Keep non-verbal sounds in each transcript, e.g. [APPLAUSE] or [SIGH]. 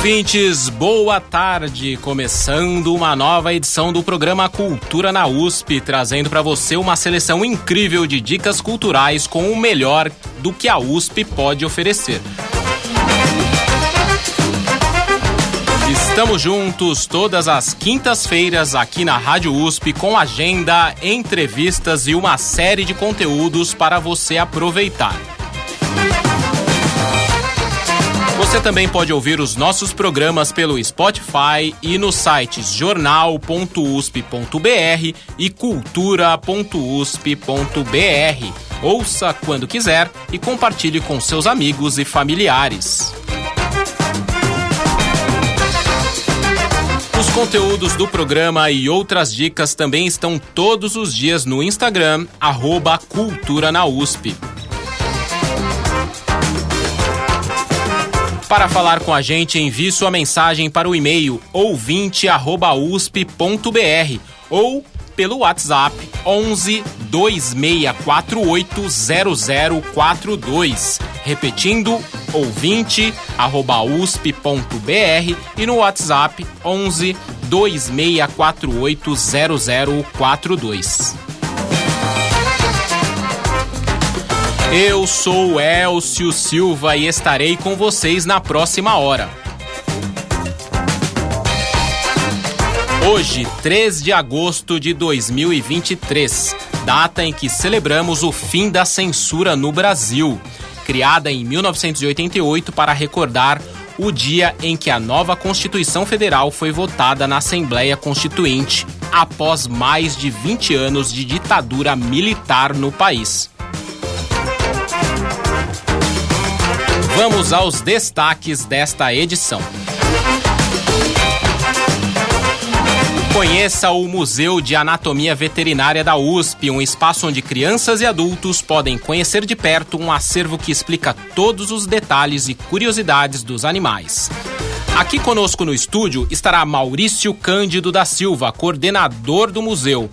Ouvintes, boa tarde. Começando uma nova edição do programa Cultura na USP, trazendo para você uma seleção incrível de dicas culturais com o melhor do que a USP pode oferecer. Estamos juntos todas as quintas-feiras aqui na Rádio USP com agenda, entrevistas e uma série de conteúdos para você aproveitar. Você também pode ouvir os nossos programas pelo Spotify e nos sites jornal.usp.br e cultura.usp.br. Ouça quando quiser e compartilhe com seus amigos e familiares. Os conteúdos do programa e outras dicas também estão todos os dias no Instagram, arroba Cultura na USP. Para falar com a gente, envie sua mensagem para o e-mail ouvinte@usp.br ou pelo WhatsApp 11 2648 0042. Repetindo, ouvinte@usp.br e no WhatsApp 11 2648 0042. Eu sou Elcio Silva e estarei com vocês na próxima hora. Hoje, 3 de agosto de 2023, data em que celebramos o fim da censura no Brasil, criada em 1988 para recordar o dia em que a nova Constituição Federal foi votada na Assembleia Constituinte, após mais de 20 anos de ditadura militar no país. Vamos aos destaques desta edição. Conheça o Museu de Anatomia Veterinária da USP, um espaço onde crianças e adultos podem conhecer de perto um acervo que explica todos os detalhes e curiosidades dos animais. Aqui conosco no estúdio estará Maurício Cândido da Silva, coordenador do museu.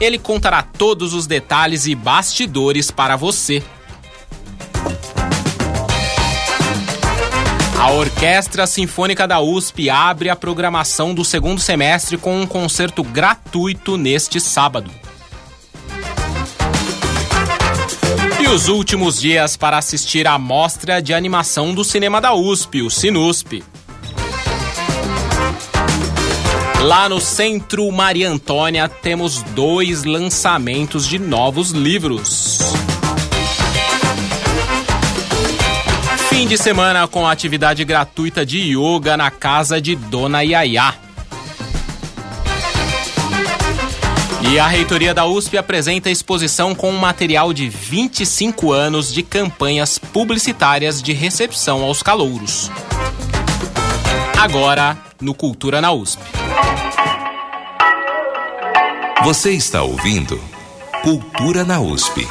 Ele contará todos os detalhes e bastidores para você. A Orquestra Sinfônica da USP abre a programação do segundo semestre com um concerto gratuito neste sábado. E os últimos dias para assistir à mostra de animação do cinema da USP, o Sinusp. Lá no Centro Maria Antônia temos dois lançamentos de novos livros. Fim de semana com atividade gratuita de yoga na casa de Dona Yaya. E a reitoria da USP apresenta exposição com um material de 25 anos de campanhas publicitárias de recepção aos calouros. Agora, no Cultura na USP. Você está ouvindo Cultura na USP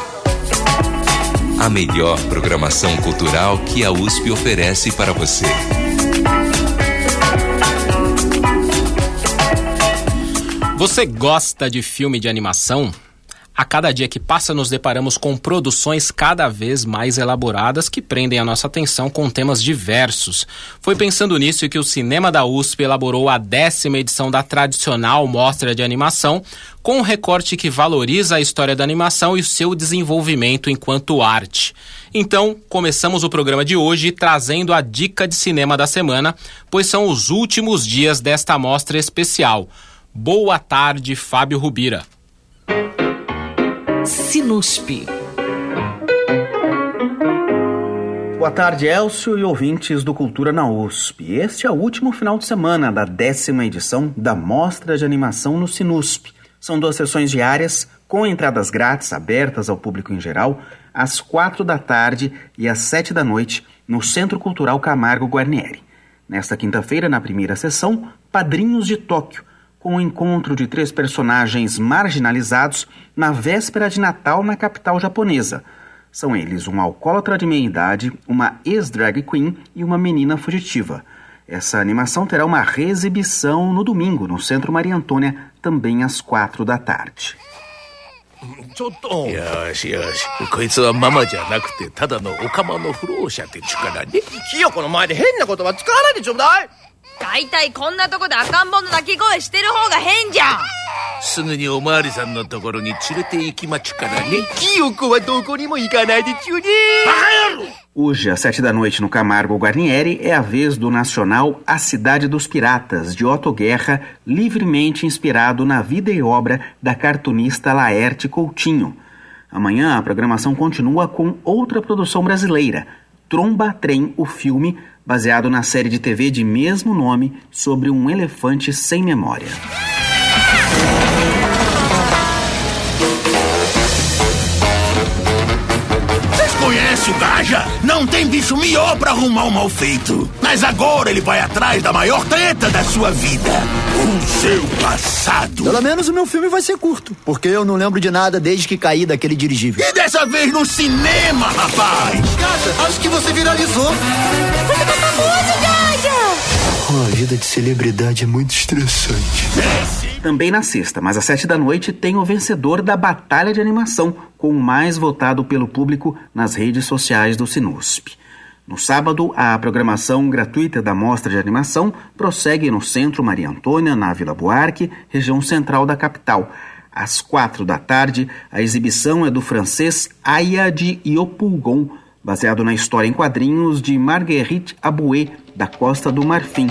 a melhor programação cultural que a USP oferece para você. Você gosta de filme de animação? A cada dia que passa, nos deparamos com produções cada vez mais elaboradas que prendem a nossa atenção com temas diversos. Foi pensando nisso que o Cinema da USP elaborou a décima edição da tradicional Mostra de Animação, com um recorte que valoriza a história da animação e o seu desenvolvimento enquanto arte. Então, começamos o programa de hoje trazendo a dica de cinema da semana, pois são os últimos dias desta mostra especial. Boa tarde, Fábio Rubira. Sinusp. Boa tarde, Elcio e ouvintes do Cultura na USP. Este é o último final de semana da décima edição da Mostra de Animação no Sinusp. São duas sessões diárias com entradas grátis abertas ao público em geral, às quatro da tarde e às sete da noite, no Centro Cultural Camargo Guarnieri. Nesta quinta-feira, na primeira sessão, Padrinhos de Tóquio, com o encontro de três personagens marginalizados na véspera de Natal na capital japonesa. São eles um alcoólatra de meia-idade, uma ex-drag queen e uma menina fugitiva. Essa animação terá uma reexibição no domingo, no Centro Maria Antônia, também às quatro da tarde. ちょっとよしよしこいつはママじゃなくてただのオカマの不老者って力にひよこの前で変な言葉使わないでちょうだい 大体こんなとこで赤ん坊の泣き声してる方が変じゃんすぐにおまわりさんのところに連れて行きまちゅからねひよこはどこにも行かないでちゅねバカ[LAUGHS] 野郎 Hoje, às sete da noite, no Camargo Guarnieri, é a vez do nacional A Cidade dos Piratas, de Otto Guerra, livremente inspirado na vida e obra da cartunista Laerte Coutinho. Amanhã, a programação continua com outra produção brasileira, Tromba Trem, o filme, baseado na série de TV de mesmo nome sobre um elefante sem memória. Conhece o Gaja? Não tem bicho melhor pra arrumar um mal feito. Mas agora ele vai atrás da maior treta da sua vida: o seu passado. Pelo menos o meu filme vai ser curto, porque eu não lembro de nada desde que caí daquele dirigível. E dessa vez no cinema, rapaz! Cara, acho que você viralizou Você tá famoso, Gaga! A vida de celebridade é muito estressante. Também na sexta, mas às sete da noite, tem o vencedor da Batalha de Animação, com o mais votado pelo público nas redes sociais do Sinusp. No sábado, a programação gratuita da Mostra de Animação prossegue no Centro Maria Antônia, na Vila Buarque, região central da capital. Às quatro da tarde, a exibição é do francês Aya de Iopulgon, baseado na história em quadrinhos de Marguerite Aboué, da Costa do Marfim.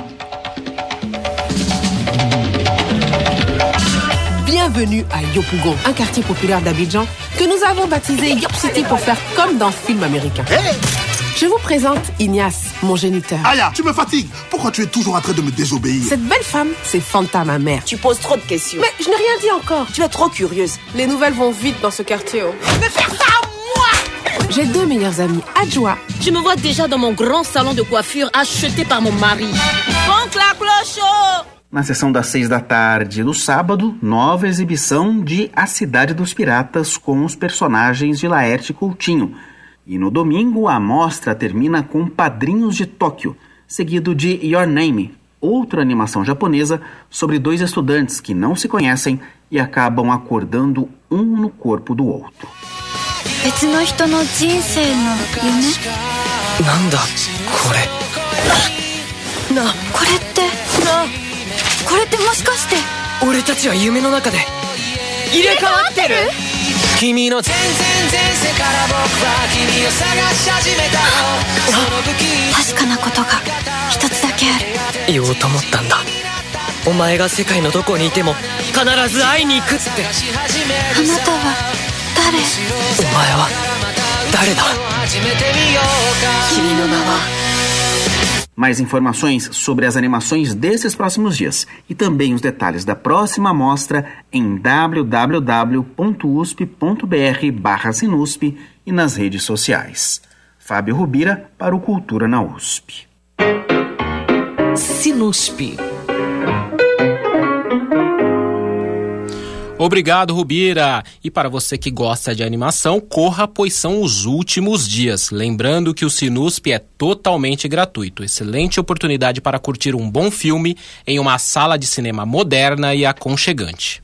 Bienvenue à Yopougon, un quartier populaire d'Abidjan que nous avons baptisé Yop City pour faire comme dans le film américain. Je vous présente Ignace, mon géniteur. Aya, tu me fatigues. Pourquoi tu es toujours en train de me désobéir? Cette belle femme, c'est Fanta, ma mère. Tu poses trop de questions. Mais je n'ai rien dit encore. Tu es trop curieuse. Les nouvelles vont vite dans ce quartier. oh. Mais faire ça à moi J'ai deux meilleurs amis, Adjoa. Je me vois déjà dans mon grand salon de coiffure acheté par mon mari. Fonque la cloche oh Na sessão das seis da tarde do sábado, nova exibição de A Cidade dos Piratas com os personagens de Laerte Coutinho. E no domingo, a mostra termina com Padrinhos de Tóquio, seguido de Your Name, outra animação japonesa sobre dois estudantes que não se conhecem e acabam acordando um no corpo do outro. 別の人の人生の夢なんだこれな もしかして俺たちは夢の中で入れ替わってる？君の全然前世から僕は君を探し始めた確かなことが一つだけある。言おうと思ったんだ。お前が世界のどこにいても必ず会いに行くって。あなたは誰？お前は誰だ？君の名は Mais informações sobre as animações desses próximos dias e também os detalhes da próxima mostra em www.usp.br/sinusp e nas redes sociais. Fábio Rubira para o Cultura na USP. Sinusp. Obrigado, Rubira! E para você que gosta de animação, corra, pois são os últimos dias. Lembrando que o Sinusp é totalmente gratuito. Excelente oportunidade para curtir um bom filme em uma sala de cinema moderna e aconchegante.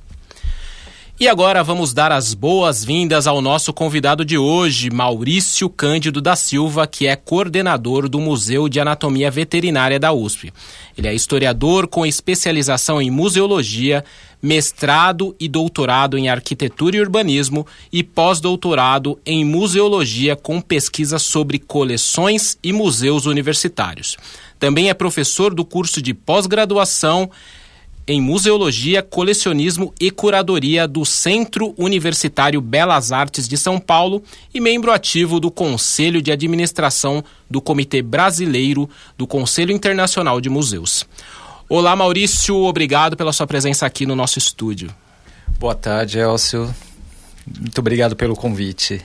E agora vamos dar as boas-vindas ao nosso convidado de hoje, Maurício Cândido da Silva, que é coordenador do Museu de Anatomia Veterinária da USP. Ele é historiador com especialização em museologia, mestrado e doutorado em arquitetura e urbanismo e pós-doutorado em museologia com pesquisa sobre coleções e museus universitários. Também é professor do curso de pós-graduação em Museologia, Colecionismo e Curadoria do Centro Universitário Belas Artes de São Paulo e membro ativo do Conselho de Administração do Comitê Brasileiro do Conselho Internacional de Museus. Olá, Maurício, obrigado pela sua presença aqui no nosso estúdio. Boa tarde, Elcio. Muito obrigado pelo convite.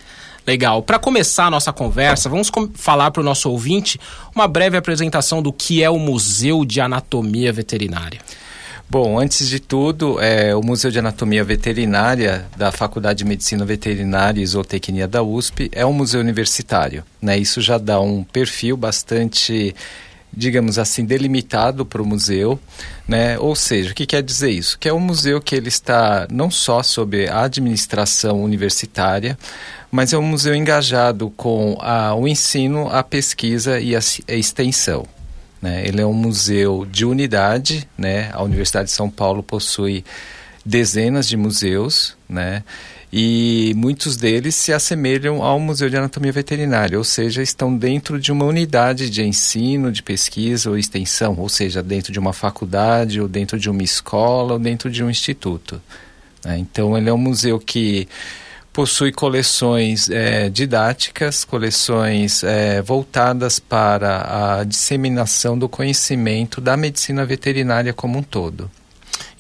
Legal. Para começar a nossa conversa, vamos falar para o nosso ouvinte uma breve apresentação do que é o Museu de Anatomia Veterinária. Bom, antes de tudo, é, o Museu de Anatomia Veterinária da Faculdade de Medicina Veterinária e Zootecnia da USP é um museu universitário. Né? Isso já dá um perfil bastante digamos assim, delimitado para o museu, né? Ou seja, o que quer dizer isso? Que é um museu que ele está não só sob a administração universitária, mas é um museu engajado com a, o ensino, a pesquisa e a, a extensão. Né? Ele é um museu de unidade, né? A Universidade de São Paulo possui dezenas de museus, né? e muitos deles se assemelham ao Museu de Anatomia Veterinária, ou seja, estão dentro de uma unidade de ensino, de pesquisa ou extensão, ou seja, dentro de uma faculdade, ou dentro de uma escola, ou dentro de um instituto. Né? Então, ele é um museu que possui coleções é, didáticas, coleções é, voltadas para a disseminação do conhecimento da medicina veterinária como um todo.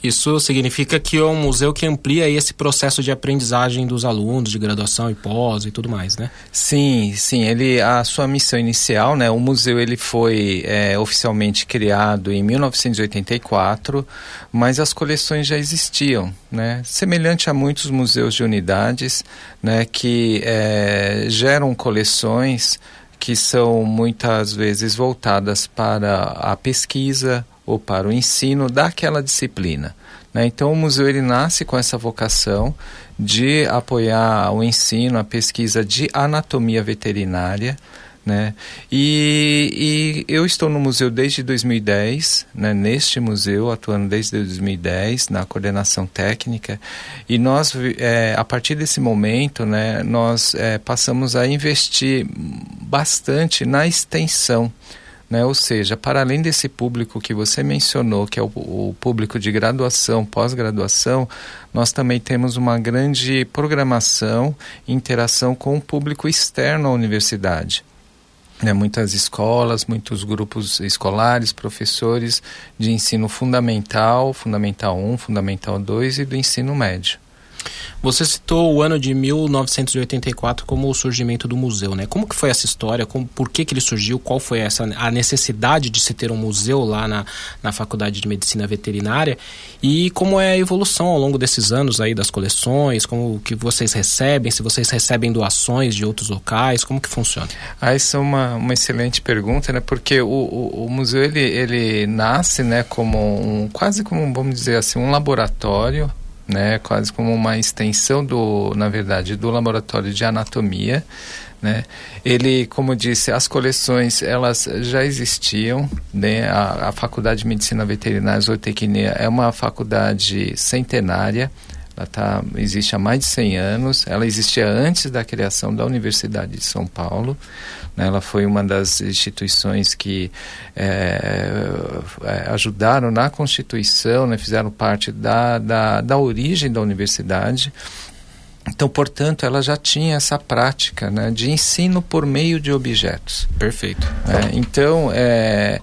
Isso significa que é um museu que amplia esse processo de aprendizagem dos alunos de graduação e pós e tudo mais, né? Sim, sim. Ele, a sua missão inicial, né? O museu ele foi é, oficialmente criado em 1984, mas as coleções já existiam, né? Semelhante a muitos museus de unidades, né? Que é, geram coleções que são muitas vezes voltadas para a pesquisa, ou para o ensino daquela disciplina. Né? Então, o museu ele nasce com essa vocação de apoiar o ensino, a pesquisa de anatomia veterinária. Né? E, e eu estou no museu desde 2010, né? neste museu, atuando desde 2010 na coordenação técnica. E nós, é, a partir desse momento, né, nós é, passamos a investir bastante na extensão né? Ou seja, para além desse público que você mencionou, que é o, o público de graduação, pós-graduação, nós também temos uma grande programação e interação com o público externo à universidade. Né, muitas escolas, muitos grupos escolares, professores de ensino fundamental, fundamental 1, fundamental 2 e do ensino médio. Você citou o ano de 1984 como o surgimento do museu, né? Como que foi essa história? Como, por que, que ele surgiu? Qual foi essa a necessidade de se ter um museu lá na, na Faculdade de Medicina Veterinária? E como é a evolução ao longo desses anos aí das coleções? Como que vocês recebem? Se vocês recebem doações de outros locais? Como que funciona? Ah, isso é uma, uma excelente pergunta, né? Porque o, o, o museu ele, ele nasce, né, como um quase como vamos dizer assim um laboratório né, quase como uma extensão do, na verdade, do laboratório de anatomia, né? Ele, como disse, as coleções elas já existiam, né? A, a Faculdade de Medicina Veterinária e Zootecnia é uma faculdade centenária, ela tá, existe há mais de 100 anos, ela existia antes da criação da Universidade de São Paulo, né? ela foi uma das instituições que é, é, ajudaram na Constituição, né? fizeram parte da, da, da origem da universidade, então, portanto, ela já tinha essa prática né, de ensino por meio de objetos. Perfeito. É, então, é,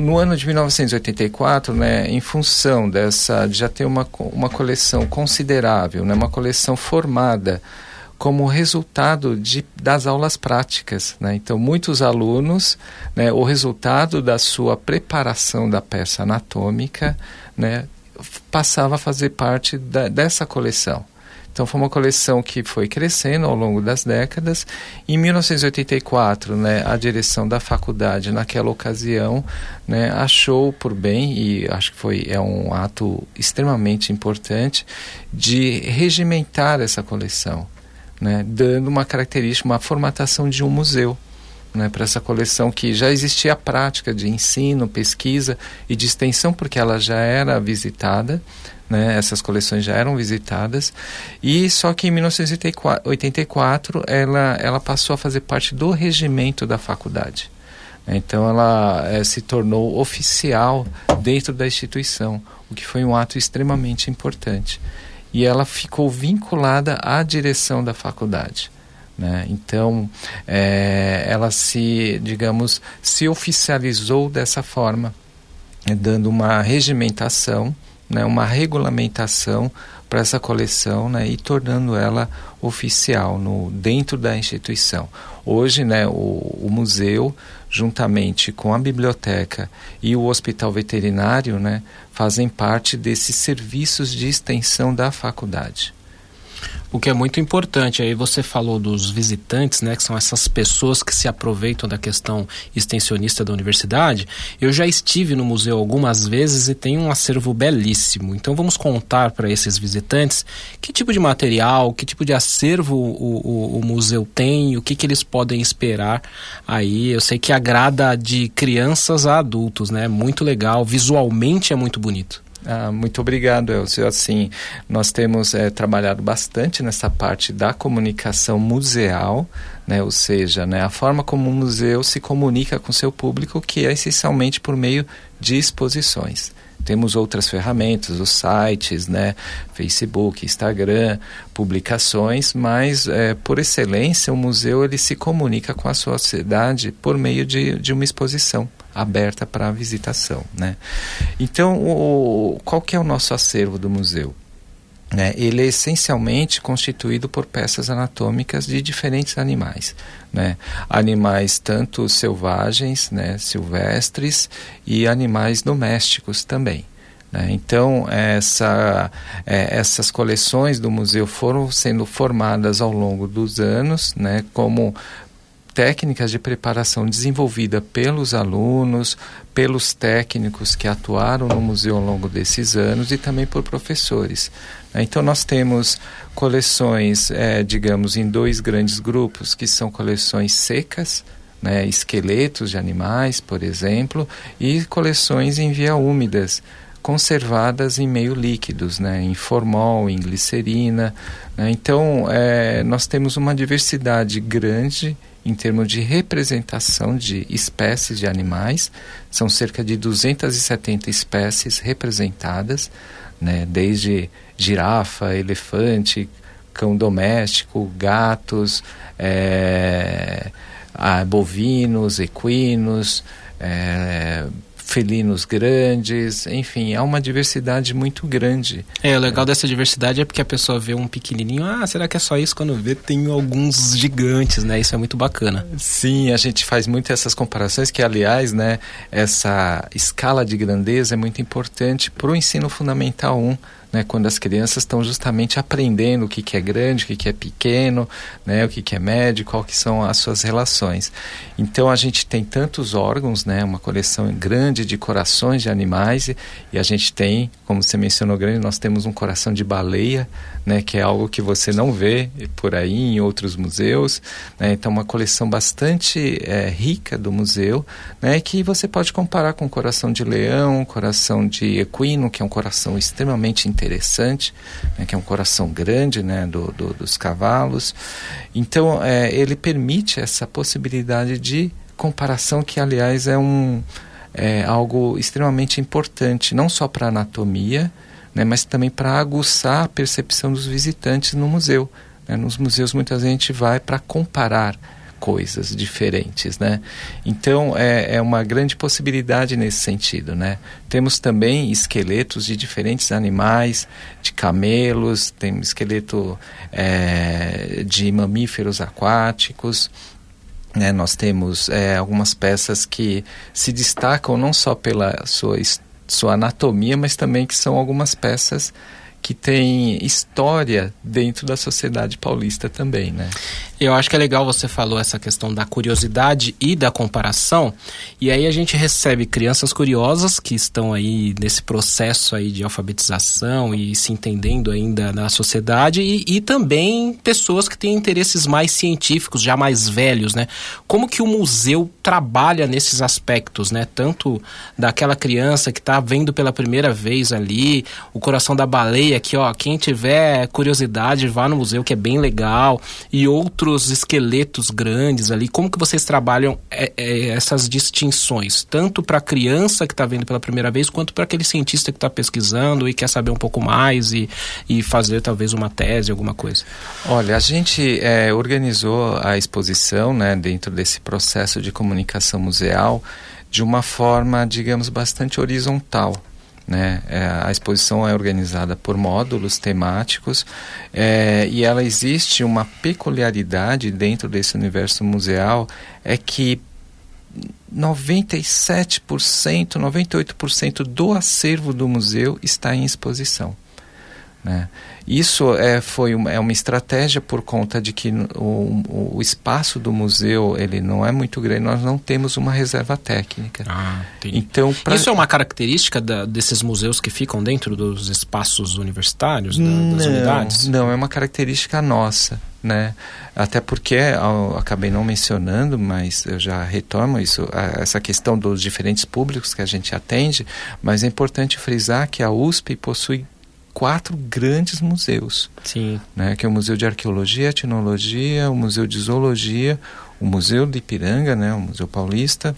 no ano de 1984, né, em função dessa de já ter uma, uma coleção considerável, né, uma coleção formada como resultado de, das aulas práticas. Né? Então, muitos alunos, né, o resultado da sua preparação da peça anatômica, né, passava a fazer parte da, dessa coleção. Então foi uma coleção que foi crescendo ao longo das décadas. Em 1984, né, a direção da faculdade naquela ocasião, né, achou por bem e acho que foi é um ato extremamente importante de regimentar essa coleção, né, dando uma característica, uma formatação de um museu. Né, para essa coleção que já existia a prática de ensino, pesquisa e de extensão, porque ela já era visitada, né? Essas coleções já eram visitadas e só que em 1984 ela ela passou a fazer parte do regimento da faculdade. Então ela é, se tornou oficial dentro da instituição, o que foi um ato extremamente importante. E ela ficou vinculada à direção da faculdade. Né? Então, é, ela se, digamos, se oficializou dessa forma, dando uma regimentação né, uma regulamentação para essa coleção né, e tornando ela oficial no, dentro da instituição. Hoje, né, o, o museu, juntamente com a biblioteca e o hospital veterinário, né, fazem parte desses serviços de extensão da faculdade o que é muito importante. Aí você falou dos visitantes, né, que são essas pessoas que se aproveitam da questão extensionista da universidade. Eu já estive no museu algumas vezes e tem um acervo belíssimo. Então vamos contar para esses visitantes que tipo de material, que tipo de acervo o, o, o museu tem, o que, que eles podem esperar aí. Eu sei que agrada de crianças a adultos, né? Muito legal, visualmente é muito bonito. Ah, muito obrigado, Elcio. Assim, nós temos é, trabalhado bastante nessa parte da comunicação museal, né? ou seja, né, a forma como o museu se comunica com seu público, que é essencialmente por meio de exposições. Temos outras ferramentas, os sites, né, Facebook, Instagram, publicações, mas é, por excelência o museu ele se comunica com a sociedade por meio de, de uma exposição aberta para visitação, né? Então, o, qual que é o nosso acervo do museu? Né, ele é essencialmente constituído por peças anatômicas de diferentes animais. Né? Animais tanto selvagens, né, silvestres, e animais domésticos também. Né? Então, essa, é, essas coleções do museu foram sendo formadas ao longo dos anos, né, como técnicas de preparação desenvolvida pelos alunos, pelos técnicos que atuaram no museu ao longo desses anos e também por professores. Então nós temos coleções, é, digamos, em dois grandes grupos, que são coleções secas, né, esqueletos de animais, por exemplo, e coleções em via úmidas, conservadas em meio líquidos, né, em formol, em glicerina. Né? Então, é, nós temos uma diversidade grande em termos de representação de espécies de animais. São cerca de 270 espécies representadas, né, desde girafa, elefante, cão doméstico, gatos, é, bovinos, equinos, é, felinos grandes, enfim, há uma diversidade muito grande. É, o legal dessa diversidade é porque a pessoa vê um pequenininho, ah, será que é só isso? Quando vê, tem alguns gigantes, né? Isso é muito bacana. Sim, a gente faz muito essas comparações, que aliás, né, essa escala de grandeza é muito importante para o ensino fundamental 1 né, quando as crianças estão justamente aprendendo o que, que é grande, o que, que é pequeno, né, o que, que é médio, qual que são as suas relações. Então a gente tem tantos órgãos, né, uma coleção grande de corações de animais e, e a gente tem, como você mencionou, grande, nós temos um coração de baleia, né, que é algo que você não vê por aí em outros museus. Né, então uma coleção bastante é, rica do museu, né, que você pode comparar com o coração de leão, coração de equino, que é um coração extremamente interessante né, que é um coração grande né, do, do dos cavalos. Então, é, ele permite essa possibilidade de comparação, que, aliás, é, um, é algo extremamente importante, não só para a anatomia, né, mas também para aguçar a percepção dos visitantes no museu. Né? Nos museus, muitas vezes, a gente vai para comparar coisas diferentes, né? Então é, é uma grande possibilidade nesse sentido, né? Temos também esqueletos de diferentes animais, de camelos, tem esqueleto é, de mamíferos aquáticos. Né, nós temos é, algumas peças que se destacam não só pela sua, sua anatomia, mas também que são algumas peças que têm história dentro da sociedade paulista também, né? Eu acho que é legal você falou essa questão da curiosidade e da comparação. E aí a gente recebe crianças curiosas que estão aí nesse processo aí de alfabetização e se entendendo ainda na sociedade e, e também pessoas que têm interesses mais científicos, já mais velhos, né? Como que o museu trabalha nesses aspectos, né? Tanto daquela criança que está vendo pela primeira vez ali o coração da baleia, que ó, quem tiver curiosidade vá no museu que é bem legal e outros outros esqueletos grandes ali? Como que vocês trabalham é, é, essas distinções, tanto para a criança que está vendo pela primeira vez, quanto para aquele cientista que está pesquisando e quer saber um pouco mais e, e fazer talvez uma tese, alguma coisa? Olha, a gente é, organizou a exposição né, dentro desse processo de comunicação museal de uma forma, digamos, bastante horizontal. Né? É, a exposição é organizada por módulos temáticos é, e ela existe uma peculiaridade dentro desse universo museal é que 97%, 98% do acervo do museu está em exposição. Né? Isso é, foi uma, é uma estratégia por conta de que o, o, espaço do museu ele não é muito grande, nós não temos uma reserva técnica. Ah, então, pra... Isso é uma característica da, desses museus que ficam dentro dos espaços universitários, da, não, das unidades? Não, é uma característica nossa. Né? Até porque eu acabei não mencionando, mas eu já retomo isso, essa questão dos diferentes públicos que a gente atende, mas é importante frisar que a USP possui quatro grandes museus. Sim. Né, que é o Museu de Arqueologia, Etnologia, o Museu de Zoologia, o Museu de Ipiranga, né, o Museu Paulista,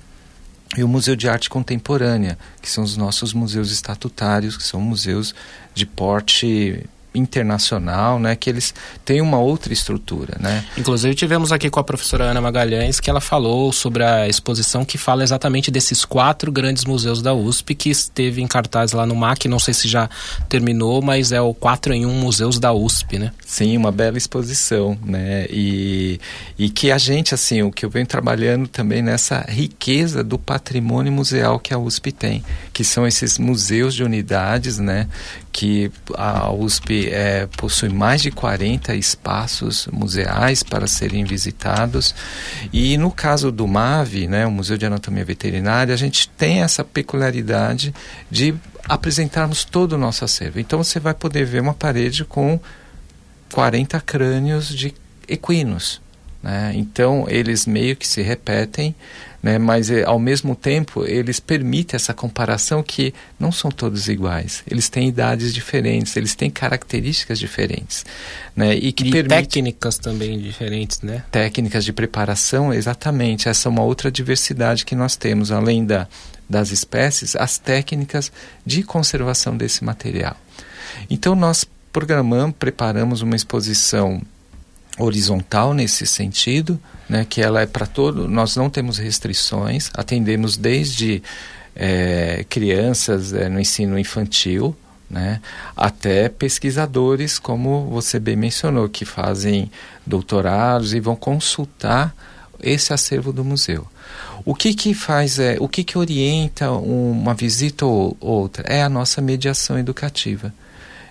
e o Museu de Arte Contemporânea, que são os nossos museus estatutários, que são museus de porte internacional, né, que eles têm uma outra estrutura, né? Inclusive tivemos aqui com a professora Ana Magalhães que ela falou sobre a exposição que fala exatamente desses quatro grandes museus da USP que esteve em cartaz lá no MAC, não sei se já terminou, mas é o 4 em 1 Museus da USP, né? Sim, uma bela exposição, né? E, e que a gente, assim, o que eu venho trabalhando também nessa riqueza do patrimônio museal que a USP tem, que são esses museus de unidades, né? Que a USP é, possui mais de 40 espaços museais para serem visitados. E no caso do MAVE, né, o Museu de Anatomia Veterinária, a gente tem essa peculiaridade de apresentarmos todo o nosso acervo. Então você vai poder ver uma parede com 40 crânios de equinos. Né? Então eles meio que se repetem né? mas eh, ao mesmo tempo eles permitem essa comparação que não são todos iguais, eles têm idades diferentes, eles têm características diferentes. Né? E, que e permite... técnicas também diferentes, né? Técnicas de preparação, exatamente, essa é uma outra diversidade que nós temos, além da, das espécies, as técnicas de conservação desse material. Então nós programamos, preparamos uma exposição horizontal nesse sentido, né, que ela é para todo, nós não temos restrições, atendemos desde é, crianças é, no ensino infantil, né, até pesquisadores, como você bem mencionou, que fazem doutorados e vão consultar esse acervo do museu. O que que faz é, o que que orienta uma visita ou outra é a nossa mediação educativa.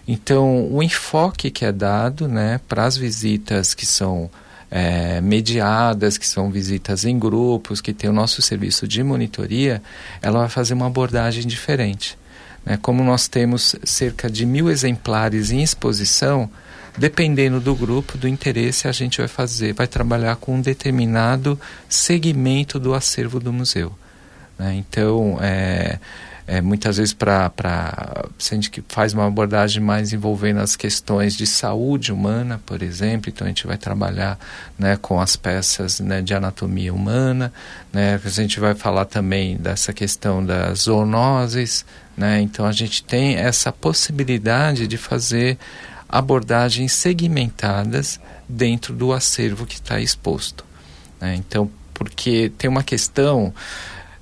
Então, o enfoque que é dado né, para as visitas que são é, mediadas, que são visitas em grupos, que tem o nosso serviço de monitoria, ela vai fazer uma abordagem diferente. Né? Como nós temos cerca de mil exemplares em exposição, dependendo do grupo, do interesse, a gente vai fazer, vai trabalhar com um determinado segmento do acervo do museu. Né? Então, é, é, muitas vezes para a gente faz uma abordagem mais envolvendo as questões de saúde humana, por exemplo, então a gente vai trabalhar né, com as peças né, de anatomia humana, né, a gente vai falar também dessa questão das zoonoses, né, então a gente tem essa possibilidade de fazer abordagens segmentadas dentro do acervo que está exposto. Né, então, porque tem uma questão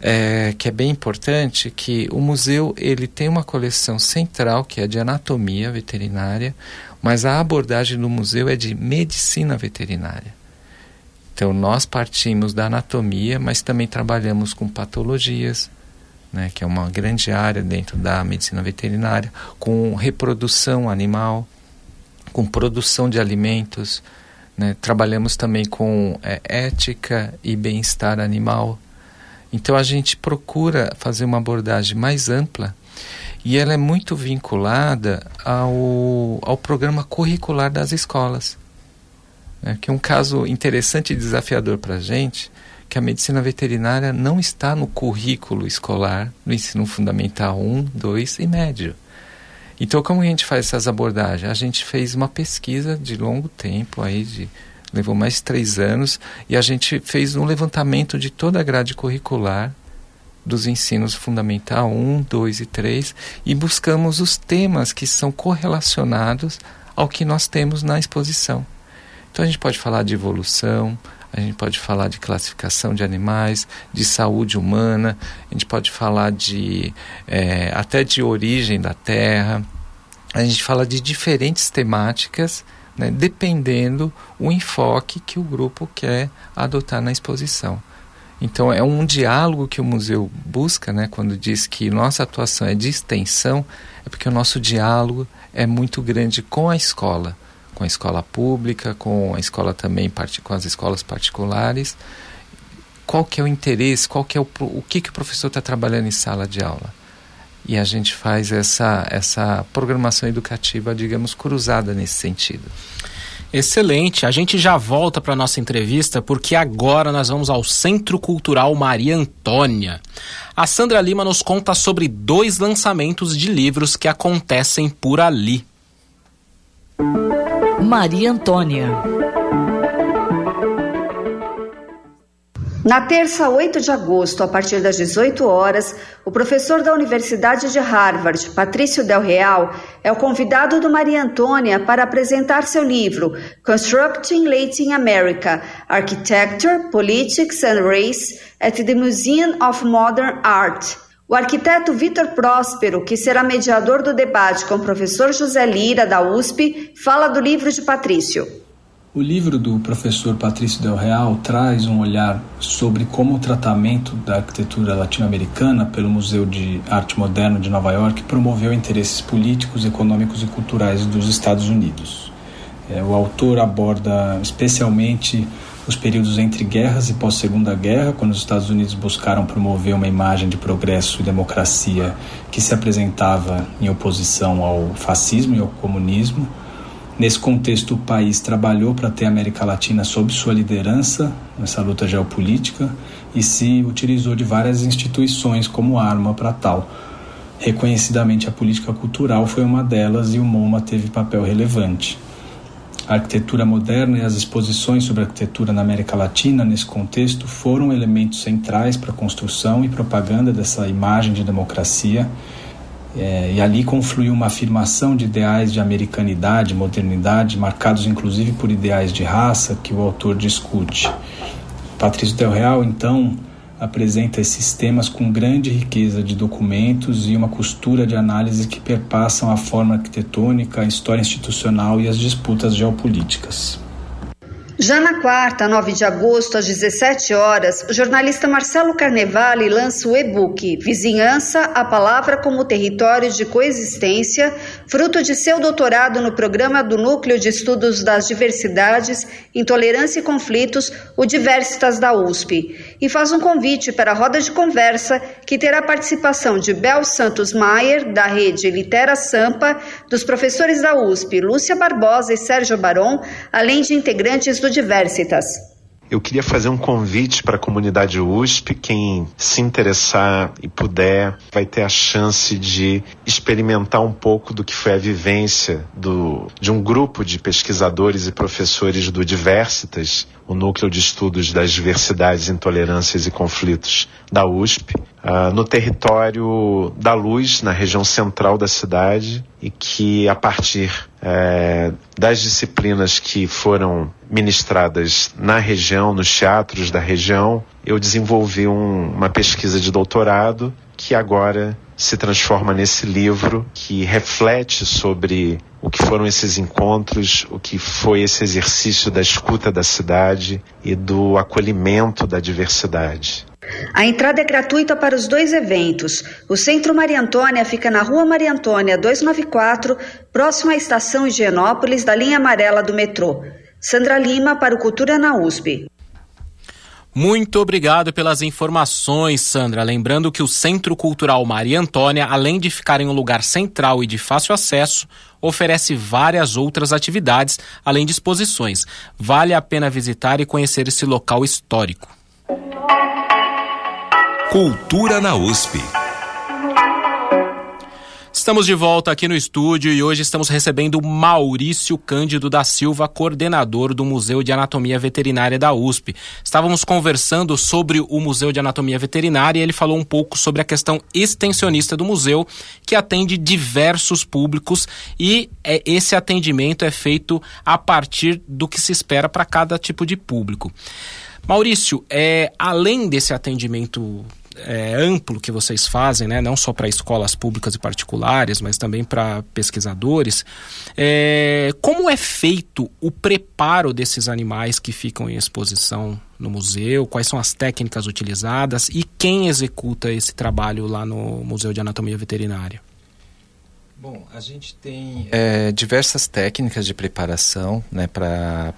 é, que é bem importante, que o museu ele tem uma coleção central que é de anatomia veterinária, mas a abordagem do museu é de medicina veterinária. Então nós partimos da anatomia, mas também trabalhamos com patologias, né, que é uma grande área dentro da medicina veterinária, com reprodução animal, com produção de alimentos, né, trabalhamos também com é, ética e bem-estar animal. Então a gente procura fazer uma abordagem mais ampla e ela é muito vinculada ao, ao programa curricular das escolas. Né? Que é um caso interessante e desafiador para a gente, que a medicina veterinária não está no currículo escolar, no ensino fundamental 1, 2 e médio. Então, como a gente faz essas abordagens? A gente fez uma pesquisa de longo tempo, aí de levou mais três anos, e a gente fez um levantamento de toda a grade curricular dos ensinos fundamental 1, 2 e 3 e buscamos os temas que são correlacionados ao que nós temos na exposição. Então a gente pode falar de evolução, a gente pode falar de classificação de animais, de saúde humana, a gente pode falar de é, até de origem da Terra, a gente fala de diferentes temáticas, né, dependendo o enfoque que o grupo quer adotar na exposição. Então é um diálogo que o museu busca, né, quando diz que nossa atuação é de extensão, é porque o nosso diálogo é muito grande com a escola com a escola pública, com a escola também com as escolas particulares. Qual que é o interesse? Qual que é o, o que que o professor está trabalhando em sala de aula? E a gente faz essa essa programação educativa, digamos, cruzada nesse sentido. Excelente. A gente já volta para nossa entrevista porque agora nós vamos ao Centro Cultural Maria Antônia. A Sandra Lima nos conta sobre dois lançamentos de livros que acontecem por ali. Maria Antônia. Na terça, 8 de agosto, a partir das 18 horas, o professor da Universidade de Harvard, Patrício Del Real, é o convidado do Maria Antônia para apresentar seu livro Constructing Latin America: Architecture, Politics and Race at the Museum of Modern Art. O arquiteto Vitor Próspero, que será mediador do debate com o professor José Lira, da USP, fala do livro de Patrício. O livro do professor Patrício Del Real traz um olhar sobre como o tratamento da arquitetura latino-americana pelo Museu de Arte Moderna de Nova York promoveu interesses políticos, econômicos e culturais dos Estados Unidos. É, o autor aborda especialmente os períodos entre guerras e pós-segunda guerra, quando os Estados Unidos buscaram promover uma imagem de progresso e democracia que se apresentava em oposição ao fascismo e ao comunismo. Nesse contexto, o país trabalhou para ter a América Latina sob sua liderança nessa luta geopolítica e se utilizou de várias instituições como arma para tal. Reconhecidamente, a política cultural foi uma delas e o MoMA teve papel relevante. A arquitetura moderna e as exposições sobre arquitetura na América Latina, nesse contexto, foram elementos centrais para a construção e propaganda dessa imagem de democracia. É, e ali confluiu uma afirmação de ideais de americanidade, modernidade, marcados inclusive por ideais de raça que o autor discute. Patrício Del Real, então, apresenta esses temas com grande riqueza de documentos e uma costura de análise que perpassam a forma arquitetônica, a história institucional e as disputas geopolíticas. Já na quarta, 9 de agosto, às 17 horas, o jornalista Marcelo Carnevale lança o e-book Vizinhança, a Palavra como Território de Coexistência, fruto de seu doutorado no programa do Núcleo de Estudos das Diversidades, Intolerância e Conflitos, o Diversitas da USP, e faz um convite para a roda de conversa que terá participação de Bel Santos Maier, da rede Litera Sampa, dos professores da USP, Lúcia Barbosa e Sérgio Baron, além de integrantes do Diversitas. Eu queria fazer um convite para a comunidade USP. Quem se interessar e puder vai ter a chance de experimentar um pouco do que foi a vivência do, de um grupo de pesquisadores e professores do Diversitas, o Núcleo de Estudos das Diversidades, Intolerâncias e Conflitos da USP, uh, no território da Luz, na região central da cidade, e que a partir uh, das disciplinas que foram ministradas na região, nos teatros da região, eu desenvolvi um, uma pesquisa de doutorado que agora se transforma nesse livro que reflete sobre o que foram esses encontros, o que foi esse exercício da escuta da cidade e do acolhimento da diversidade. A entrada é gratuita para os dois eventos. O Centro Maria Antônia fica na Rua Maria Antônia 294, próximo à estação Higienópolis da linha amarela do metrô. Sandra Lima para o Cultura na USP. Muito obrigado pelas informações, Sandra. Lembrando que o Centro Cultural Maria Antônia, além de ficar em um lugar central e de fácil acesso, oferece várias outras atividades, além de exposições. Vale a pena visitar e conhecer esse local histórico. Cultura na USP. Estamos de volta aqui no estúdio e hoje estamos recebendo Maurício Cândido da Silva, coordenador do Museu de Anatomia Veterinária da USP. Estávamos conversando sobre o Museu de Anatomia Veterinária e ele falou um pouco sobre a questão extensionista do museu, que atende diversos públicos e é, esse atendimento é feito a partir do que se espera para cada tipo de público. Maurício, é, além desse atendimento é, amplo que vocês fazem, né, não só para escolas públicas e particulares, mas também para pesquisadores, é, como é feito o preparo desses animais que ficam em exposição no museu? Quais são as técnicas utilizadas e quem executa esse trabalho lá no Museu de Anatomia Veterinária? Bom, a gente tem é, diversas técnicas de preparação né, para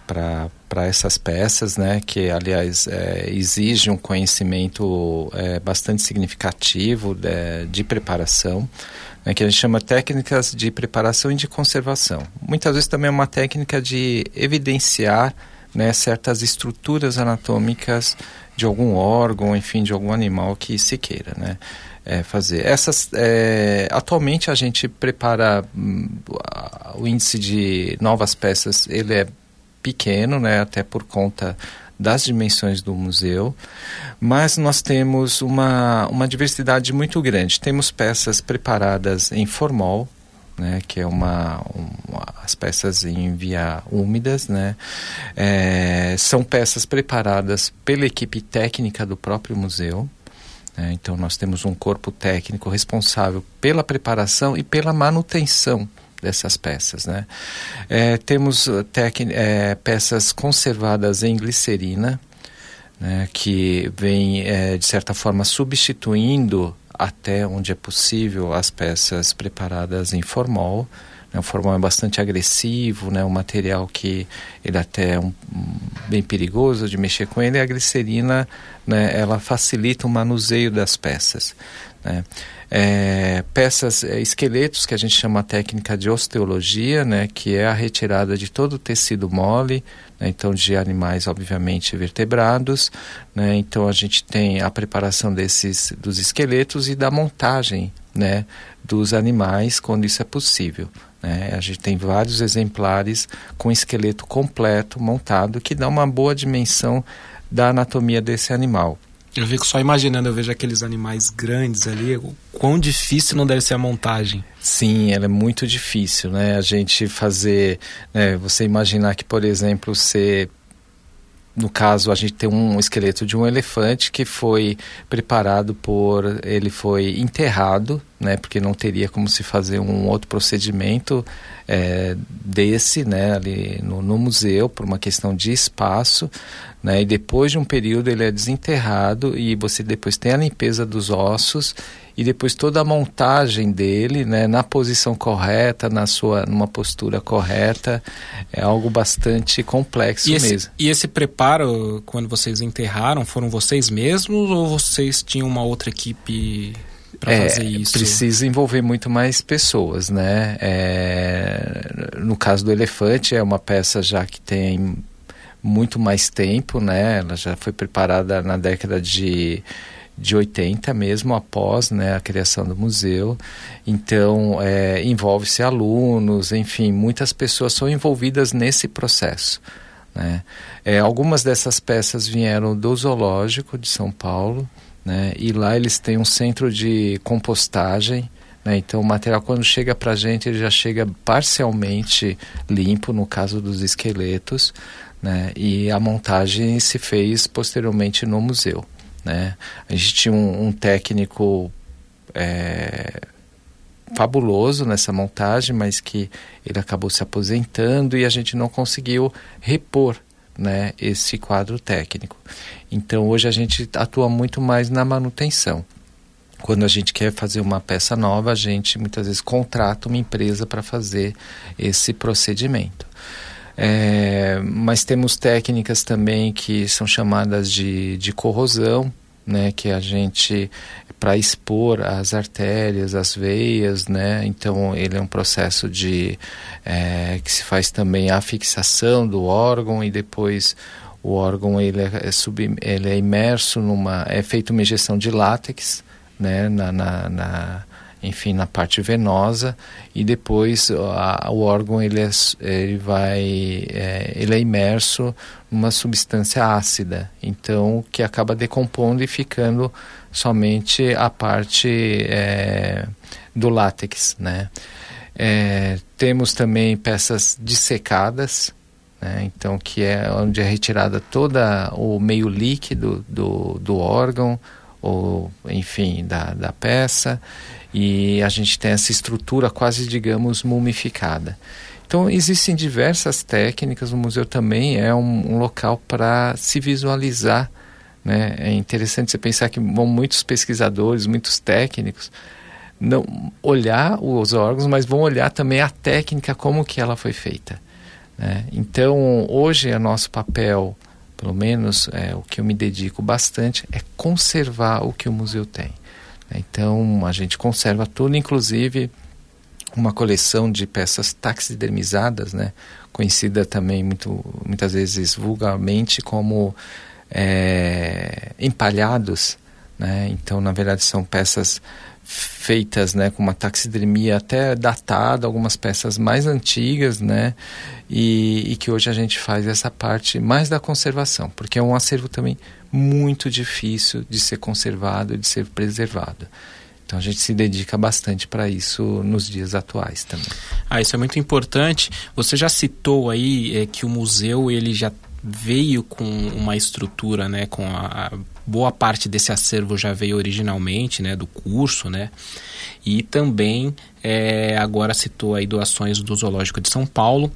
essas peças, né, que, aliás, é, exige um conhecimento é, bastante significativo de, é, de preparação, né, que a gente chama técnicas de preparação e de conservação. Muitas vezes também é uma técnica de evidenciar né, certas estruturas anatômicas de algum órgão, enfim, de algum animal que se queira, né? É, fazer. Essas, é, atualmente a gente prepara hum, o índice de novas peças, ele é pequeno, né, até por conta das dimensões do museu, mas nós temos uma, uma diversidade muito grande. Temos peças preparadas em formol, né, que é uma, uma, as peças em via úmidas, né, é, são peças preparadas pela equipe técnica do próprio museu, né? Então, nós temos um corpo técnico responsável pela preparação e pela manutenção dessas peças. Né? É, temos uh, é, peças conservadas em glicerina, né, que vem, é, de certa forma, substituindo até onde é possível as peças preparadas em formol. Né, o formol é bastante agressivo, né, um material que ele até é um, bem perigoso de mexer com ele. E a glicerina, né, ela facilita o manuseio das peças. Né. É, peças, é, esqueletos, que a gente chama técnica de osteologia, né, que é a retirada de todo o tecido mole, né, então de animais, obviamente, vertebrados. Né, então a gente tem a preparação desses, dos esqueletos e da montagem né, dos animais quando isso é possível. Né? A gente tem vários exemplares com esqueleto completo montado que dá uma boa dimensão da anatomia desse animal. Eu fico só imaginando, eu vejo aqueles animais grandes ali, o quão difícil não deve ser a montagem. Sim, ela é muito difícil, né? A gente fazer, né, você imaginar que, por exemplo, você no caso, a gente tem um esqueleto de um elefante que foi preparado por. Ele foi enterrado, né? Porque não teria como se fazer um outro procedimento é, desse, né? Ali no, no museu, por uma questão de espaço. Né? E depois de um período ele é desenterrado e você depois tem a limpeza dos ossos e depois toda a montagem dele, né, na posição correta, na sua, numa postura correta, é algo bastante complexo e esse, mesmo. E esse preparo, quando vocês enterraram, foram vocês mesmos ou vocês tinham uma outra equipe para é, fazer isso? Precisa envolver muito mais pessoas, né? É, no caso do elefante, é uma peça já que tem muito mais tempo, né? Ela já foi preparada na década de de 80 mesmo após né, a criação do museu. Então, é, envolve-se alunos, enfim, muitas pessoas são envolvidas nesse processo. Né? É, algumas dessas peças vieram do Zoológico de São Paulo, né? e lá eles têm um centro de compostagem. Né? Então, o material, quando chega para a gente, ele já chega parcialmente limpo, no caso dos esqueletos, né? e a montagem se fez posteriormente no museu. Né? A gente tinha um, um técnico é, fabuloso nessa montagem, mas que ele acabou se aposentando e a gente não conseguiu repor né, esse quadro técnico. Então hoje a gente atua muito mais na manutenção. Quando a gente quer fazer uma peça nova, a gente muitas vezes contrata uma empresa para fazer esse procedimento. É, mas temos técnicas também que são chamadas de, de corrosão, né, que a gente para expor as artérias, as veias, né, então ele é um processo de é, que se faz também a fixação do órgão e depois o órgão ele é, é sub, ele é imerso numa é feito uma injeção de látex, né, na, na, na enfim, na parte venosa e depois a, o órgão ele, é, ele vai é, ele é imerso numa substância ácida, então que acaba decompondo e ficando somente a parte é, do látex, né? É, temos também peças dissecadas, né? então que é onde é retirada toda o meio líquido do, do órgão ou enfim da, da peça e a gente tem essa estrutura quase digamos mumificada então existem diversas técnicas o museu também é um, um local para se visualizar né? é interessante você pensar que vão muitos pesquisadores muitos técnicos não olhar os órgãos mas vão olhar também a técnica como que ela foi feita né? Então, hoje, é nosso papel, pelo menos é, o que eu me dedico bastante, é conservar o que o museu tem. Né? Então, a gente conserva tudo, inclusive uma coleção de peças taxidermizadas, né? conhecida também muito, muitas vezes vulgarmente como é, empalhados. Né? Então, na verdade, são peças feitas né, com uma taxidermia até datada, algumas peças mais antigas, né, e, e, que hoje a gente faz essa parte mais da conservação, porque é um acervo também muito difícil de ser conservado, de ser preservado. Então a gente se dedica bastante para isso nos dias atuais também. Ah, isso é muito importante. Você já citou aí é, que o museu ele já veio com uma estrutura, né, com a, boa parte desse acervo já veio originalmente, né, do curso, né, e também é, agora citou aí doações do Zoológico de São Paulo.